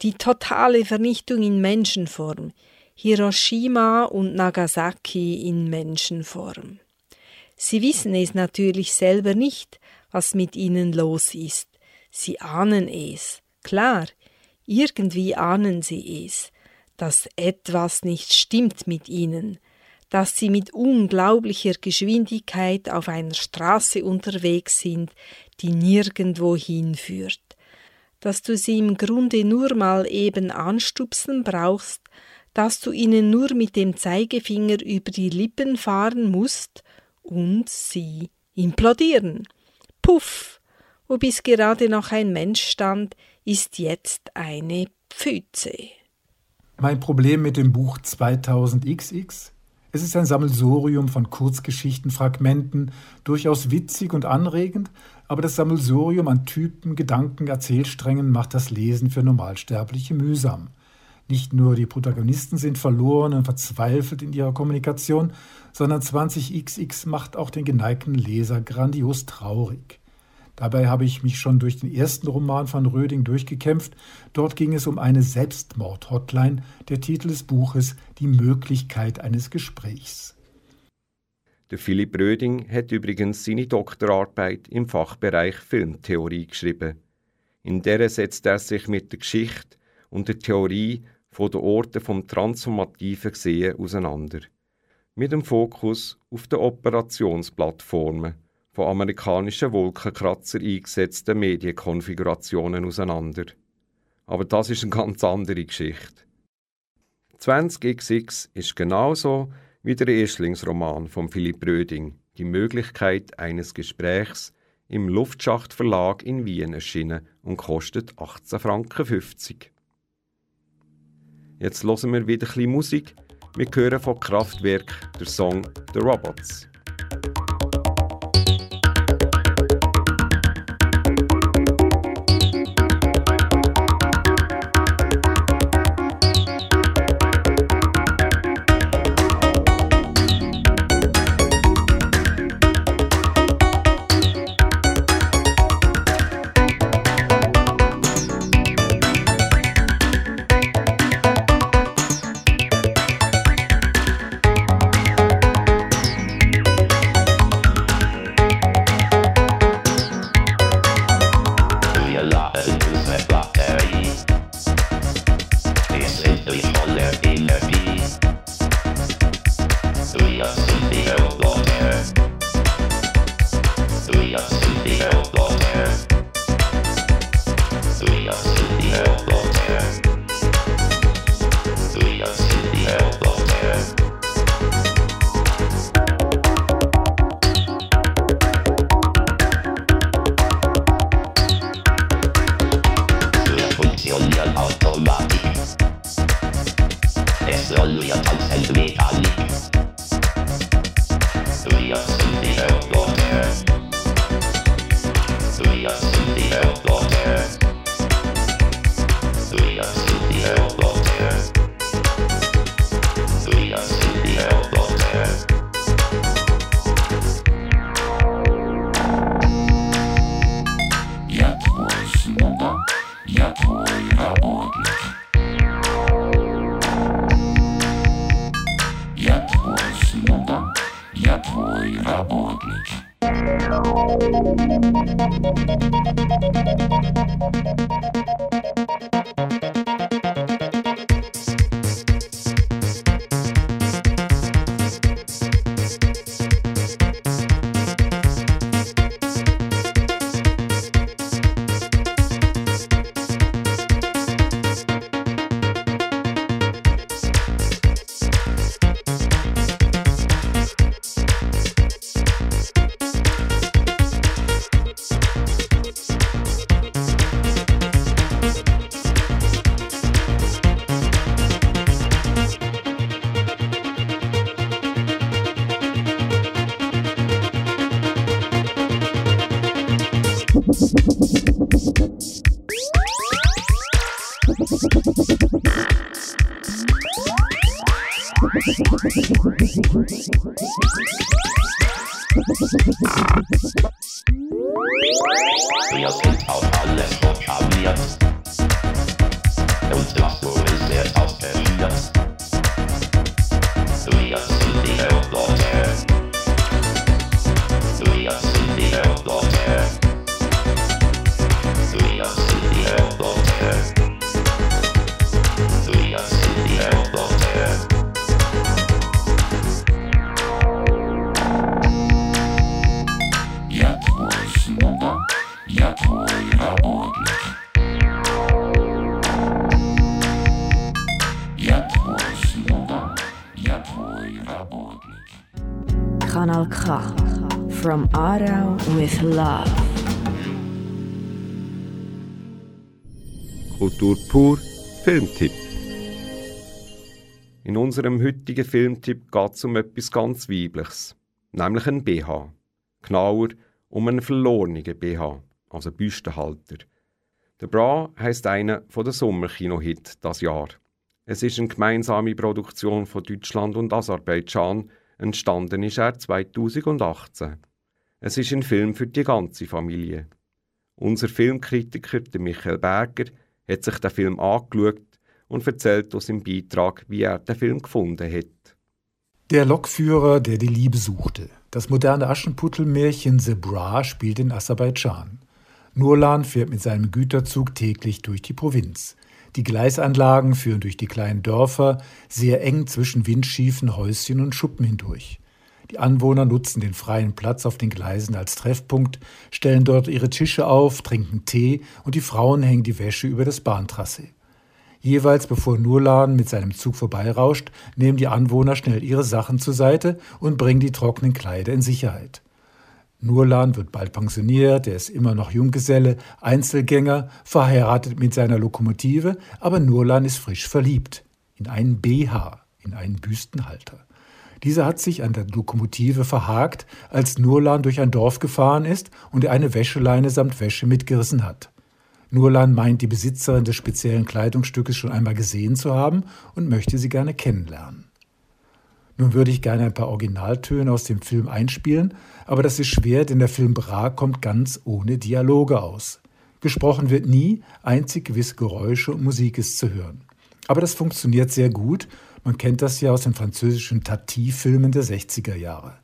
Die totale Vernichtung in Menschenform, Hiroshima und Nagasaki in Menschenform. Sie wissen es natürlich selber nicht, was mit ihnen los ist. Sie ahnen es. Klar, irgendwie ahnen sie es dass etwas nicht stimmt mit ihnen, dass sie mit unglaublicher Geschwindigkeit auf einer Straße unterwegs sind, die nirgendwo hinführt, dass du sie im Grunde nur mal eben anstupsen brauchst, dass du ihnen nur mit dem Zeigefinger über die Lippen fahren musst und sie implodieren. Puff! wo bis gerade noch ein Mensch stand, ist jetzt eine Pfütze. Mein Problem mit dem Buch 2000XX? Es ist ein Sammelsurium von Kurzgeschichten, Fragmenten, durchaus witzig und anregend, aber das Sammelsurium an Typen, Gedanken, Erzählsträngen macht das Lesen für Normalsterbliche mühsam. Nicht nur die Protagonisten sind verloren und verzweifelt in ihrer Kommunikation, sondern 20XX macht auch den geneigten Leser grandios traurig. Dabei habe ich mich schon durch den ersten Roman von Röding durchgekämpft. Dort ging es um eine Selbstmord-Hotline. Der Titel des Buches Die Möglichkeit eines Gesprächs. Der Philipp Röding hat übrigens seine Doktorarbeit im Fachbereich Filmtheorie geschrieben. In der setzt er sich mit der Geschichte und der Theorie von den Orten vom transformativen Sehen auseinander. Mit dem Fokus auf den Operationsplattformen von amerikanischen Wolkenkratzer eingesetzten Medienkonfigurationen auseinander. Aber das ist eine ganz andere Geschichte. 20xx ist genauso wie der Erstlingsroman von Philipp Röding, die Möglichkeit eines Gesprächs, im Luftschacht Verlag in Wien erschienen und kostet 18,50 Franken. Jetzt hören wir wieder ein bisschen Musik. Wir hören von Kraftwerk der Song The Robots. With love. Kultur pur Filmtipp. In unserem heutigen Filmtipp geht es um etwas ganz Weibliches, nämlich einen BH. Genauer um einen verlorenen BH, also Büstenhalter. Der Bra heisst einer der Sommerkino-Hit das Jahr. Es ist eine gemeinsame Produktion von Deutschland und Aserbaidschan. Entstanden ist er 2018. Es ist ein Film für die ganze Familie. Unser Filmkritiker, der Michael Berger, hat sich den Film angeschaut und erzählt aus seinem Beitrag, wie er den Film gefunden hat. Der Lokführer, der die Liebe suchte. Das moderne Aschenputtelmärchen The Bra spielt in Aserbaidschan. Nurlan fährt mit seinem Güterzug täglich durch die Provinz. Die Gleisanlagen führen durch die kleinen Dörfer sehr eng zwischen windschiefen Häuschen und Schuppen hindurch. Die Anwohner nutzen den freien Platz auf den Gleisen als Treffpunkt, stellen dort ihre Tische auf, trinken Tee und die Frauen hängen die Wäsche über das Bahntrasse. Jeweils bevor Nurlan mit seinem Zug vorbeirauscht, nehmen die Anwohner schnell ihre Sachen zur Seite und bringen die trockenen Kleider in Sicherheit. Nurlan wird bald pensioniert, er ist immer noch Junggeselle, Einzelgänger, verheiratet mit seiner Lokomotive, aber Nurlan ist frisch verliebt. In einen BH, in einen Büstenhalter. Dieser hat sich an der Lokomotive verhakt, als Nurlan durch ein Dorf gefahren ist und er eine Wäscheleine samt Wäsche mitgerissen hat. Nurlan meint, die Besitzerin des speziellen Kleidungsstückes schon einmal gesehen zu haben und möchte sie gerne kennenlernen. Nun würde ich gerne ein paar Originaltöne aus dem Film einspielen, aber das ist schwer, denn der Film Bra kommt ganz ohne Dialoge aus. Gesprochen wird nie, einzig gewisse Geräusche und Musik ist zu hören. Aber das funktioniert sehr gut, man kennt das ja aus den französischen Tati-Filmen der 60er Jahre.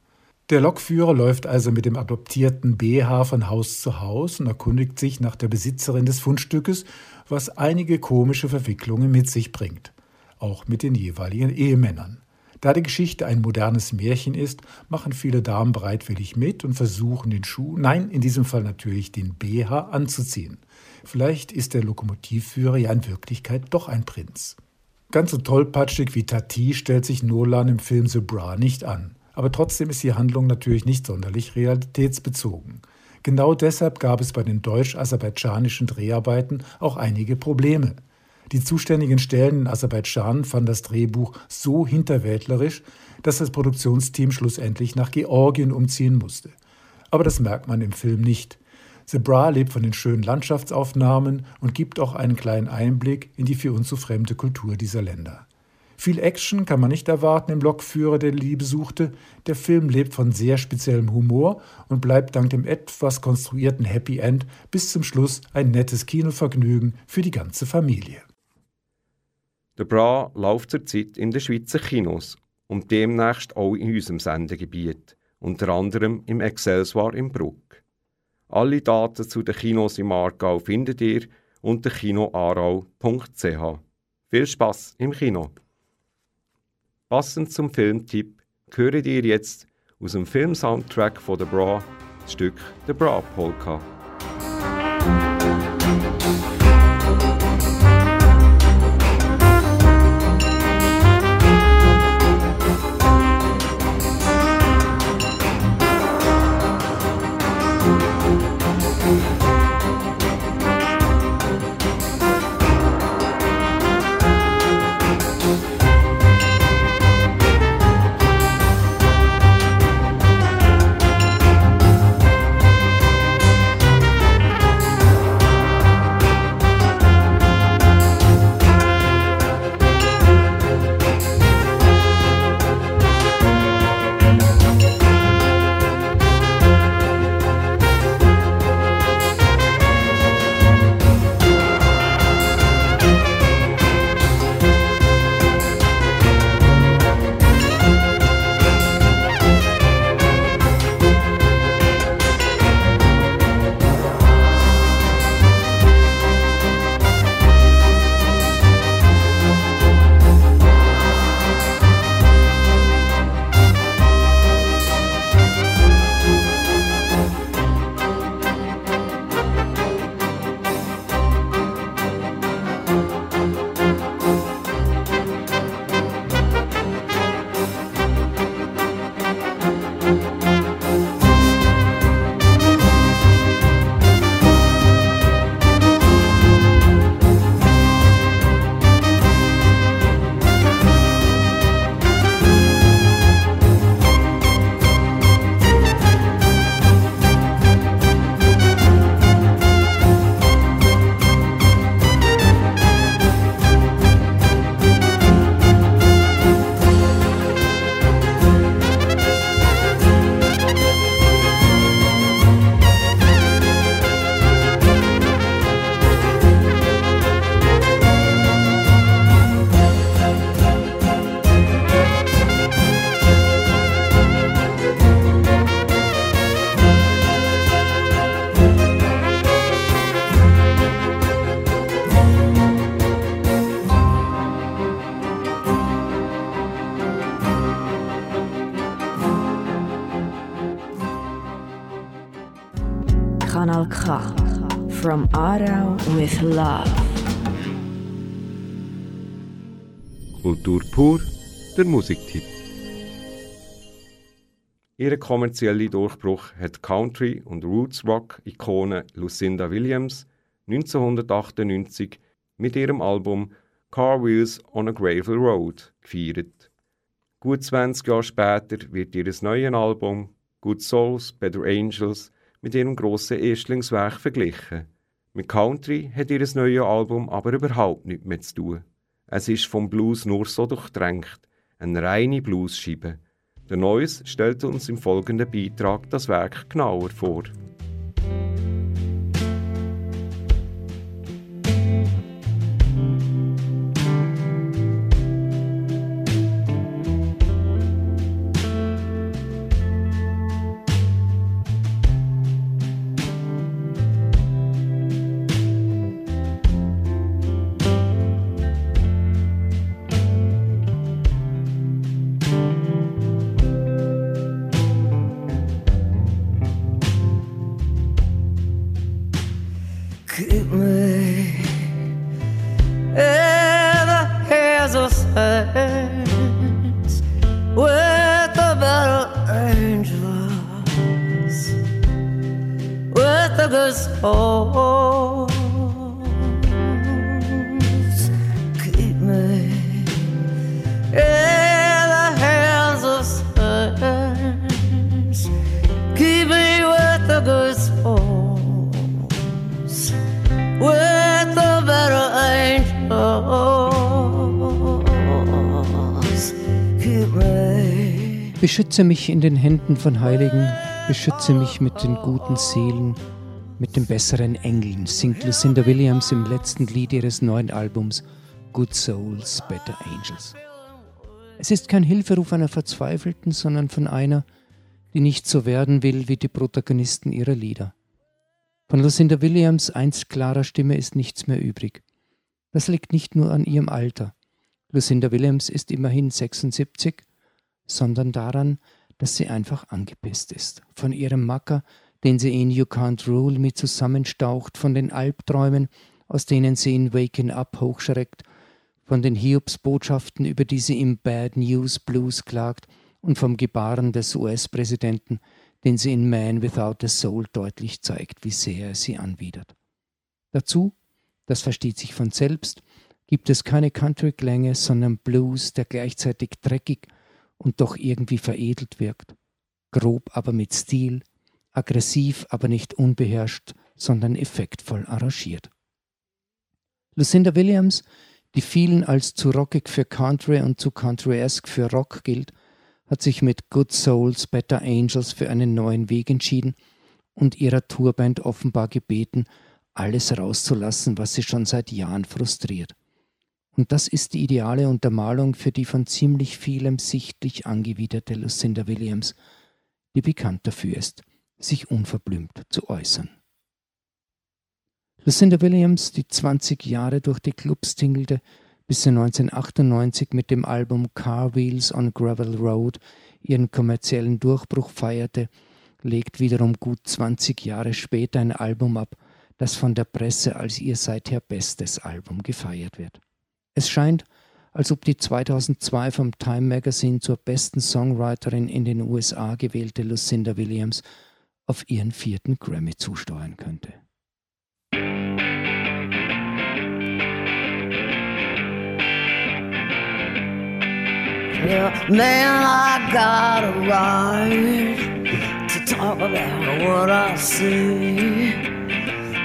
Der Lokführer läuft also mit dem adoptierten BH von Haus zu Haus und erkundigt sich nach der Besitzerin des Fundstückes, was einige komische Verwicklungen mit sich bringt, auch mit den jeweiligen Ehemännern. Da die Geschichte ein modernes Märchen ist, machen viele Damen bereitwillig mit und versuchen den Schuh, nein, in diesem Fall natürlich den BH anzuziehen. Vielleicht ist der Lokomotivführer ja in Wirklichkeit doch ein Prinz. Ganz so tollpatschig wie Tati stellt sich Nolan im Film The Bra nicht an. Aber trotzdem ist die Handlung natürlich nicht sonderlich realitätsbezogen. Genau deshalb gab es bei den deutsch-aserbaidschanischen Dreharbeiten auch einige Probleme. Die zuständigen Stellen in Aserbaidschan fanden das Drehbuch so hinterwäldlerisch, dass das Produktionsteam schlussendlich nach Georgien umziehen musste. Aber das merkt man im Film nicht. The Bra lebt von den schönen Landschaftsaufnahmen und gibt auch einen kleinen Einblick in die für uns so fremde Kultur dieser Länder. Viel Action kann man nicht erwarten im Lokführer, der Liebe suchte. Der Film lebt von sehr speziellem Humor und bleibt dank dem etwas konstruierten Happy End bis zum Schluss ein nettes Kinovergnügen für die ganze Familie. Der Bra läuft zurzeit in den Schweizer Kinos und demnächst auch in unserem Sendegebiet, unter anderem im Excelsior im Bruck. Alle Daten zu den Kinos im Aargau findet ihr unter kinoaarau.ch. Viel Spaß im Kino! Passend zum Filmtipp höret ihr jetzt aus dem Filmsoundtrack von The Bra das Stück The Bra Polka. With Love. Kultur pur, der Musiktipp. Ihren kommerziellen Durchbruch hat Country- und Roots-Rock-Ikone Lucinda Williams 1998 mit ihrem Album Car Wheels on a Gravel Road gefeiert. Gut 20 Jahre später wird ihr neues Album Good Souls, Better Angels mit ihrem grossen Erstlingswerk verglichen. Mit Country hat ihr neues Album aber überhaupt nichts mehr zu tun. Es ist vom Blues nur so durchdrängt, eine reine Bluesscheibe. Der Neues stellt uns im folgenden Beitrag das Werk genauer vor. Beschütze mich in den Händen von Heiligen, beschütze mich mit den guten Seelen, mit den besseren Engeln, singt Lucinda Williams im letzten Lied ihres neuen Albums Good Souls, Better Angels. Es ist kein Hilferuf einer Verzweifelten, sondern von einer, die nicht so werden will wie die Protagonisten ihrer Lieder. Von Lucinda Williams einst klarer Stimme ist nichts mehr übrig. Das liegt nicht nur an ihrem Alter. Lucinda Williams ist immerhin 76, sondern daran, dass sie einfach angepisst ist. Von ihrem Macker, den sie in You Can't Rule mit zusammenstaucht, von den Albträumen, aus denen sie in Waking Up hochschreckt, von den Hiobsbotschaften, über die sie im Bad News Blues klagt und vom Gebaren des US-Präsidenten, den sie in Man Without a Soul deutlich zeigt, wie sehr er sie anwidert. Dazu, das versteht sich von selbst, gibt es keine Country-Klänge, sondern Blues, der gleichzeitig dreckig und doch irgendwie veredelt wirkt. Grob, aber mit Stil, aggressiv, aber nicht unbeherrscht, sondern effektvoll arrangiert. Lucinda Williams, die vielen als zu rockig für Country und zu Country-esque für Rock gilt, hat sich mit Good Souls, Better Angels für einen neuen Weg entschieden und ihrer Tourband offenbar gebeten, alles rauszulassen, was sie schon seit Jahren frustriert. Und das ist die ideale Untermalung für die von ziemlich vielem sichtlich angewiderte Lucinda Williams, die bekannt dafür ist, sich unverblümt zu äußern. Lucinda Williams, die 20 Jahre durch die Clubs tingelte, bis sie 1998 mit dem Album Car Wheels on Gravel Road ihren kommerziellen Durchbruch feierte, legt wiederum gut 20 Jahre später ein Album ab, das von der Presse als ihr seither bestes Album gefeiert wird. Es scheint, als ob die 2002 vom Time Magazine zur besten Songwriterin in den USA gewählte Lucinda Williams auf ihren vierten Grammy zusteuern könnte. Yeah, man, I got a right to talk about what I see.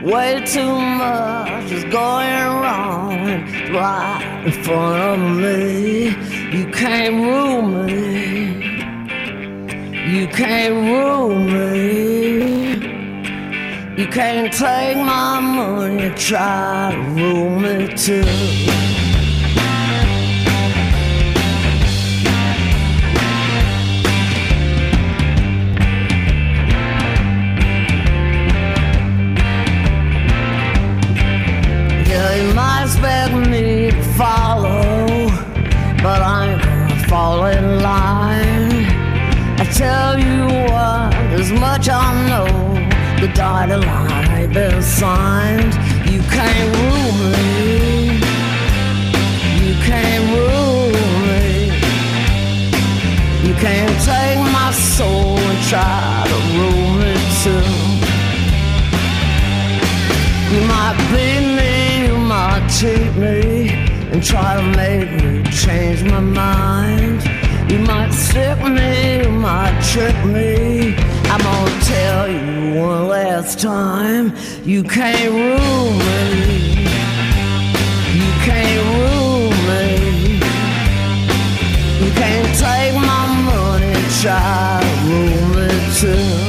Way too much is going wrong right in front of me. You can't rule me. You can't rule me. You can't take my money, try to rule me too. You expect me to follow, but I ain't gonna fall in line. I tell you what, as much I know, the dotted line been signed. You can't rule me. You can't rule me. You can't take my soul and try to rule me too. You might beat me, cheat me, and try to make me change my mind. You might sick me, you might trick me. I'm gonna tell you one last time, you can't rule me. You can't rule me. You can't take my money, try to rule me too.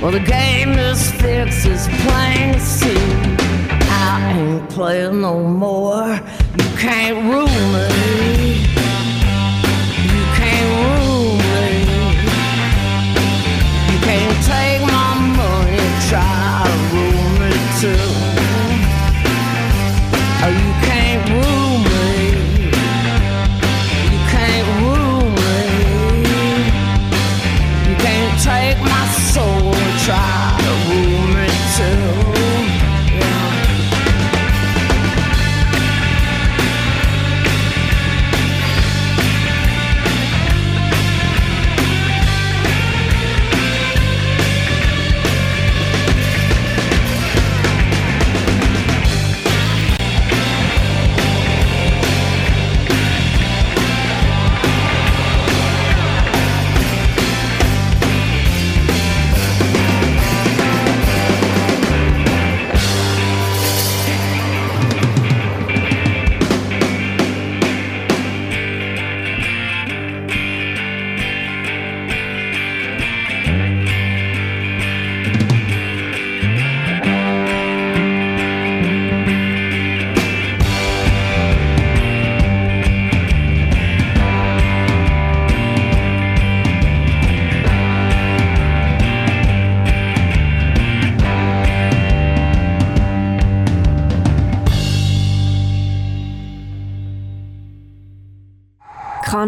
Well, the game is fixed, it's plain to see. I ain't playing no more. You can't rule me.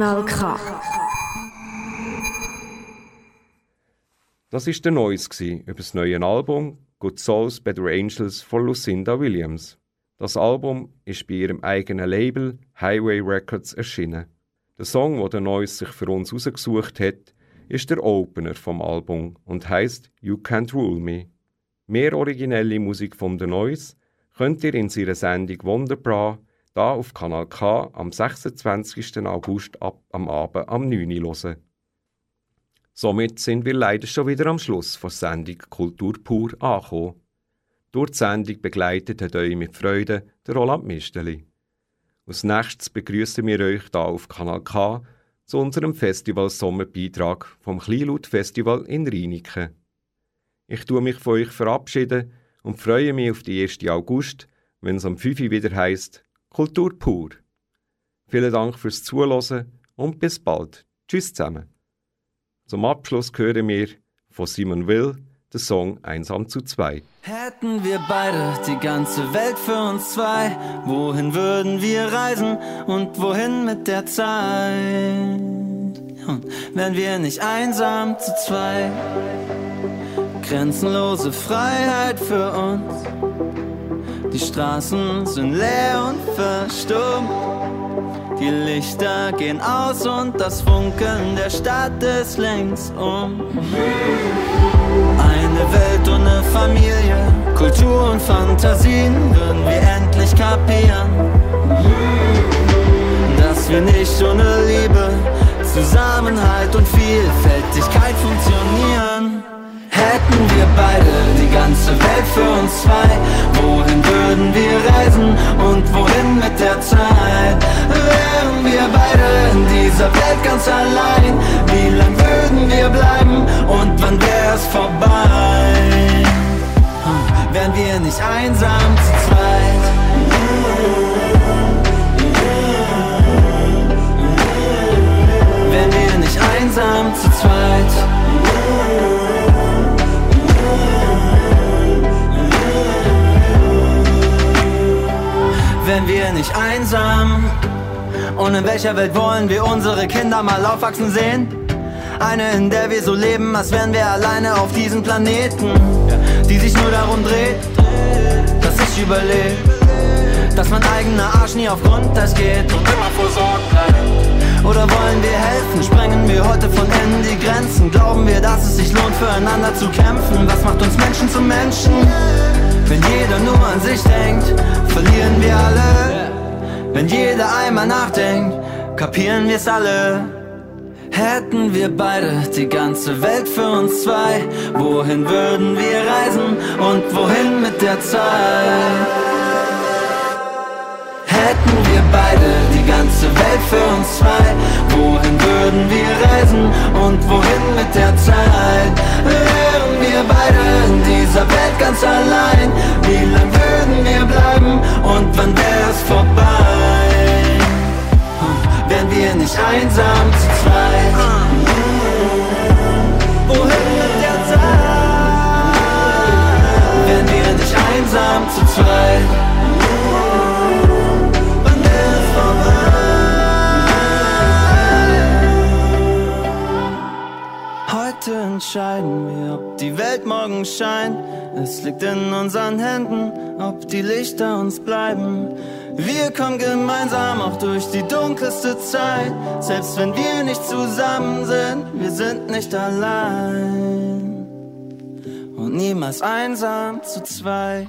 Kanal K. Das ist der gsi über das neue Album Good Souls Better Angels von Lucinda Williams. Das Album ist bei ihrem eigenen Label Highway Records erschienen. Der Song, wo der Neues sich für uns ausgesucht hat, ist der Opener vom Album und heißt You Can't Rule Me. Mehr originelle Musik von der Neues könnt ihr in ihrer Sendung Wunderbra da auf Kanal K am 26. August ab am Abend am 9. Uhr hören. Somit sind wir leider schon wieder am Schluss von Sendung Kultur pur angekommen. Durch die Sendung begleitet hat euch mit Freude der Roland Misteli. Als nächstes begrüßen wir euch da auf Kanal K zu unserem Festival Sommerbeitrag vom Kleinlaut Festival in Rheiniken. Ich tue mich von euch verabschieden und freue mich auf die 1. August, wenn es am 5 Uhr wieder heisst Kultur pur. Vielen Dank fürs Zuhören und bis bald. Tschüss zusammen. Zum Abschluss hören wir von Simon Will den Song Einsam zu zwei. Hätten wir beide die ganze Welt für uns zwei, wohin würden wir reisen und wohin mit der Zeit? Und wären wir nicht einsam zu zwei? Grenzenlose Freiheit für uns. Die Straßen sind leer und verstummt. Die Lichter gehen aus und das Funkeln der Stadt ist längst um. Eine Welt ohne Familie, Kultur und Fantasien würden wir endlich kapieren. Dass wir nicht ohne Liebe, Zusammenhalt und Vielfältigkeit funktionieren. Hätten wir beide die ganze Welt für uns zwei, wohin würden wir reisen und wohin mit der Zeit? Wären wir beide in dieser Welt ganz allein, wie lang würden wir bleiben und wann wär's vorbei? Wären wir nicht einsam zu zweit? Wären wir nicht einsam zu zweit? Nicht einsam. Und in welcher Welt wollen wir unsere Kinder mal aufwachsen sehen? Eine, in der wir so leben, als wären wir alleine auf diesem Planeten. Die sich nur darum dreht, dass ich überlebe. Dass mein eigener Arsch nie auf Grundeis geht und immer versorgt bleibt. Oder wollen wir helfen? Sprengen wir heute von innen die Grenzen? Glauben wir, dass es sich lohnt, füreinander zu kämpfen? Was macht uns Menschen zu Menschen? Wenn jeder nur an sich denkt, verlieren wir alle. Wenn jeder einmal nachdenkt, kapieren wir's alle. Hätten wir beide die ganze Welt für uns zwei, wohin würden wir reisen und wohin mit der Zeit? Hätten wir beide die ganze Welt für uns zwei, wohin würden wir reisen und wohin mit der Zeit? Wären wir beide in dieser Welt ganz allein, wie lang würden wir bleiben und wann wär's vorbei? Wir nicht einsam zu zweit? Wohin mit der Zeit? Wären wir nicht einsam zu zweit? Wann wär's vorbei? Heute entscheiden wir, ob die Welt morgen scheint. Es liegt in unseren Händen, ob die Lichter uns bleiben. Wir kommen gemeinsam auch durch die dunkelste Zeit. Selbst wenn wir nicht zusammen sind, wir sind nicht allein. Und niemals einsam zu zweit.